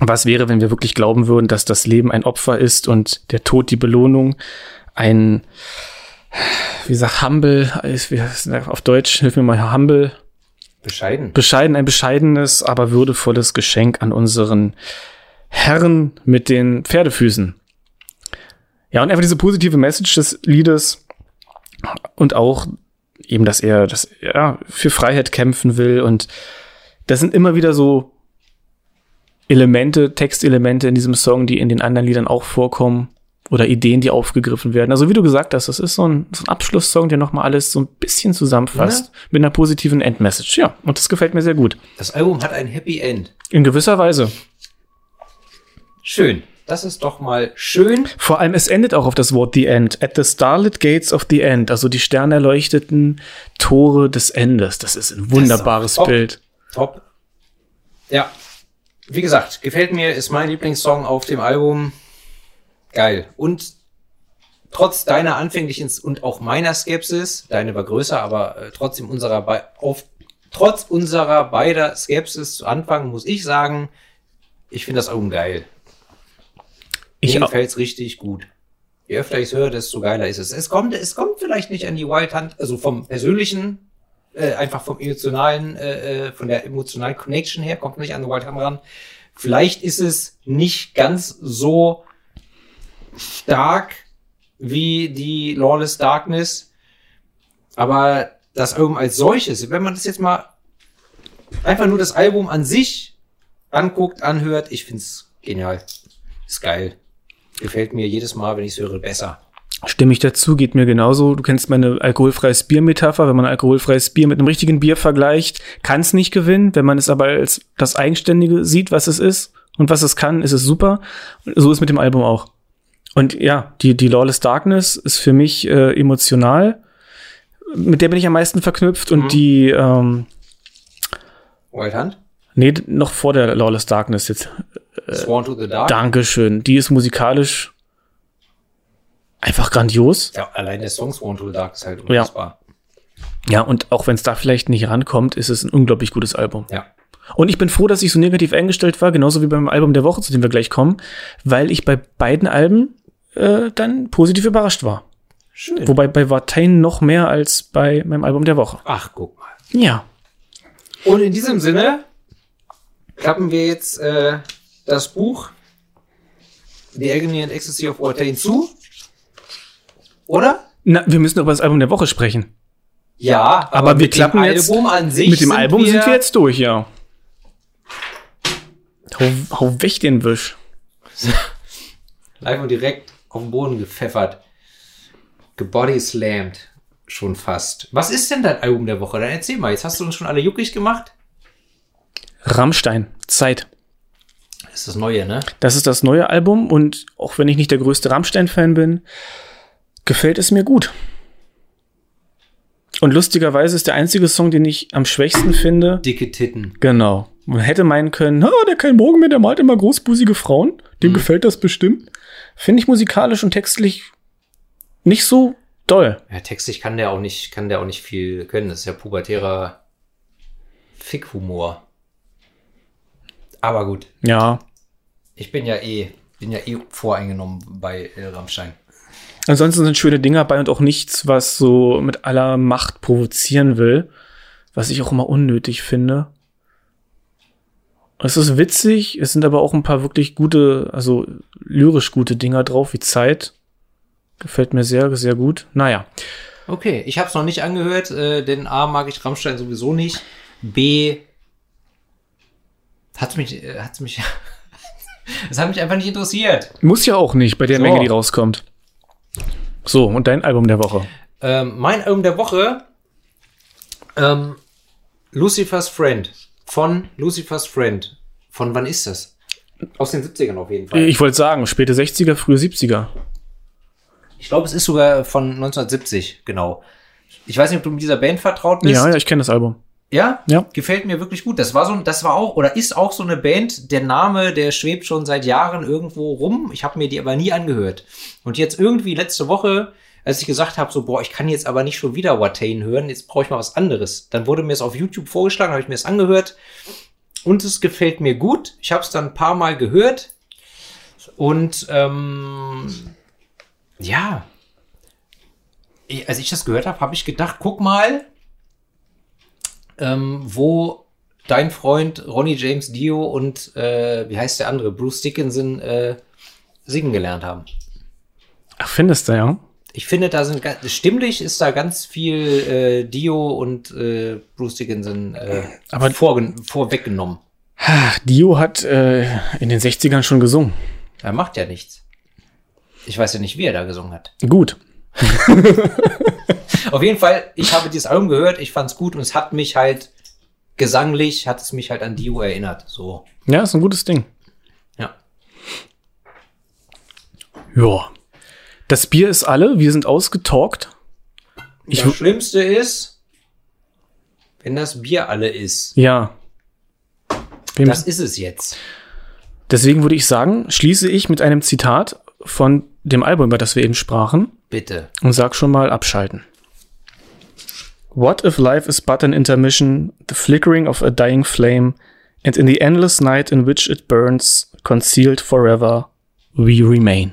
was wäre, wenn wir wirklich glauben würden, dass das Leben ein Opfer ist und der Tod die Belohnung, ein, wie gesagt, humble, auf Deutsch, hilf mir mal, humble. Bescheiden. Bescheiden, ein bescheidenes, aber würdevolles Geschenk an unseren Herren mit den Pferdefüßen. Ja, und einfach diese positive Message des Liedes und auch eben, dass er, dass er für Freiheit kämpfen will und das sind immer wieder so Elemente, Textelemente in diesem Song, die in den anderen Liedern auch vorkommen oder Ideen, die aufgegriffen werden. Also wie du gesagt hast, das ist so ein, so ein Abschlusssong, der nochmal alles so ein bisschen zusammenfasst ja. mit einer positiven Endmessage. Ja, und das gefällt mir sehr gut. Das Album hat ein Happy End. In gewisser Weise. Schön. Das ist doch mal schön. Vor allem, es endet auch auf das Wort The End. At the starlit gates of the end. Also die sternerleuchteten Tore des Endes. Das ist ein wunderbares top, Bild. Top. Ja, wie gesagt, gefällt mir, ist mein Lieblingssong auf dem Album. Geil. Und trotz deiner anfänglichen und auch meiner Skepsis, deine war größer, aber äh, trotzdem unserer Be auf trotz unserer beider Skepsis zu Anfang muss ich sagen, ich finde das Album geil. Ich Mir gefällt's richtig gut. Je öfter ich es höre, desto geiler ist es. Es kommt, es kommt vielleicht nicht an die Wild Hunt, also vom persönlichen äh, einfach vom emotionalen, äh, äh, von der emotionalen Connection her, kommt nicht an The Wild Ham ran. Vielleicht ist es nicht ganz so stark wie die Lawless Darkness, aber das Album als solches, wenn man das jetzt mal einfach nur das Album an sich anguckt, anhört, ich find's genial. Ist geil. Gefällt mir jedes Mal, wenn ich es höre, besser. Stimme ich dazu, geht mir genauso. Du kennst meine alkoholfreies Bier-Metapher. Wenn man alkoholfreies Bier mit einem richtigen Bier vergleicht, kann es nicht gewinnen. Wenn man es aber als das Eigenständige sieht, was es ist und was es kann, ist es super. So ist mit dem Album auch. Und ja, die, die Lawless Darkness ist für mich äh, emotional. Mit der bin ich am meisten verknüpft. Und Mhm. die, ähm, Wild Hunt? nee, noch vor der Lawless Darkness jetzt. Sworn to the Dark? Dankeschön. Die ist musikalisch einfach grandios. Ja, allein der Song Sworn to the Dark ist halt Ja. unfassbar. Ja, und auch wenn es da vielleicht nicht rankommt, ist es ein unglaublich gutes Album. Ja. Und ich bin froh, dass ich so negativ eingestellt war, genauso wie beim Album der Woche, zu dem wir gleich kommen, weil ich bei beiden Alben äh, dann positiv überrascht war. Schön. Wobei bei Watain noch mehr als bei meinem Album der Woche. Ach, guck mal. Ja. Und in diesem Sinne klappen wir jetzt äh, das Buch The Agony and Ecstasy of Watain zu. Oder? Na, wir müssen über das Album der Woche sprechen. Ja, Aber, wir mit klappen dem jetzt. Album an sich. mit dem Album sind wir jetzt durch, ja. Hau, hau weg den Wisch. *laughs* live und direkt auf den Boden gepfeffert. Gebody slammed. Schon fast. Was ist denn dein Album der Woche? Dann erzähl mal. Jetzt hast du uns schon alle juckig gemacht. Rammstein, Zeit. Das ist das Neue, ne? Das ist das neue Album und auch wenn ich nicht der größte Rammstein-Fan bin, gefällt es mir gut. Und lustigerweise ist der einzige Song, den ich am schwächsten finde, Dicke Titten. genau. Man hätte meinen können, ah, der kein Morgen mehr, der malt immer großbusige Frauen. Dem gefällt das bestimmt. Finde ich musikalisch und textlich nicht so doll. Ja, textlich kann der auch nicht, kann der auch nicht viel können. Das ist ja pubertärer Fickhumor. Aber gut. Ja. Ich bin ja eh, bin ja eh voreingenommen bei äh, Rammstein. Ansonsten sind schöne Dinger bei und auch nichts, was so mit aller Macht provozieren will, was ich auch immer unnötig finde. Es ist witzig, es sind aber auch ein paar wirklich gute, also lyrisch gute Dinger drauf, wie Zeit. Gefällt mir sehr, sehr gut. Naja, Okay, ich habe es noch nicht angehört, äh, denn A mag ich Rammstein sowieso nicht. B hat's mich, äh, hat's mich, *laughs* es hat mich einfach nicht interessiert. muss ja auch nicht bei der So. Menge, die rauskommt. So, und dein Album der Woche. Ähm, mein Album der Woche, ähm, Lucifer's Friend von Lucifer's Friend. Von wann ist das? Aus den 70ern auf jeden Fall. Ich wollte sagen, späte 60er, frühe 70er. Ich glaube, es ist sogar von 1970, genau. Ich weiß nicht, ob du mit dieser Band vertraut bist. Ja, ja, ich kenne das Album. Ja? Ja. Gefällt mir wirklich gut. Das war so, das war auch oder ist auch so eine Band. Der Name, der schwebt schon seit Jahren irgendwo rum. Ich habe mir die aber nie angehört. Und jetzt irgendwie letzte Woche, als ich gesagt habe, so boah, ich kann jetzt aber nicht schon wieder Watain hören. Jetzt brauche ich mal was anderes. Dann wurde mir es auf YouTube vorgeschlagen, habe ich mir es angehört und es gefällt mir gut. Ich habe es dann ein paar Mal gehört und ähm, ja, als ich das gehört habe, habe ich gedacht, guck mal, ähm, wo dein Freund Ronnie James Dio und äh, wie heißt der andere, Bruce Dickinson äh, singen gelernt haben. Ach, findest du, ja? Ich finde, da sind stimmlich ist da ganz viel äh, Dio und äh, Bruce Dickinson äh, Aber- vorweggenommen. Ach, Dio hat äh, in den 60ern schon gesungen. Er macht ja nichts. Ich weiß ja nicht, wie er da gesungen hat. Gut. *laughs* Auf jeden Fall, ich habe dieses Album gehört, ich fand's gut und es hat mich halt gesanglich, hat es mich halt an Dio erinnert. So, Ja, ist ein gutes Ding. ja. Ja. Das Bier ist alle, wir sind ausgetalkt. Ich das Schlimmste ist, wenn das Bier alle ist. Ja. Wir Das ist es jetzt. Deswegen würde ich sagen, schließe ich mit einem Zitat von dem Album, über das wir eben sprachen, Bitte. und sag schon mal abschalten. What if life is but an intermission, the flickering of a dying flame, and in the endless night in which it burns, concealed forever, we remain.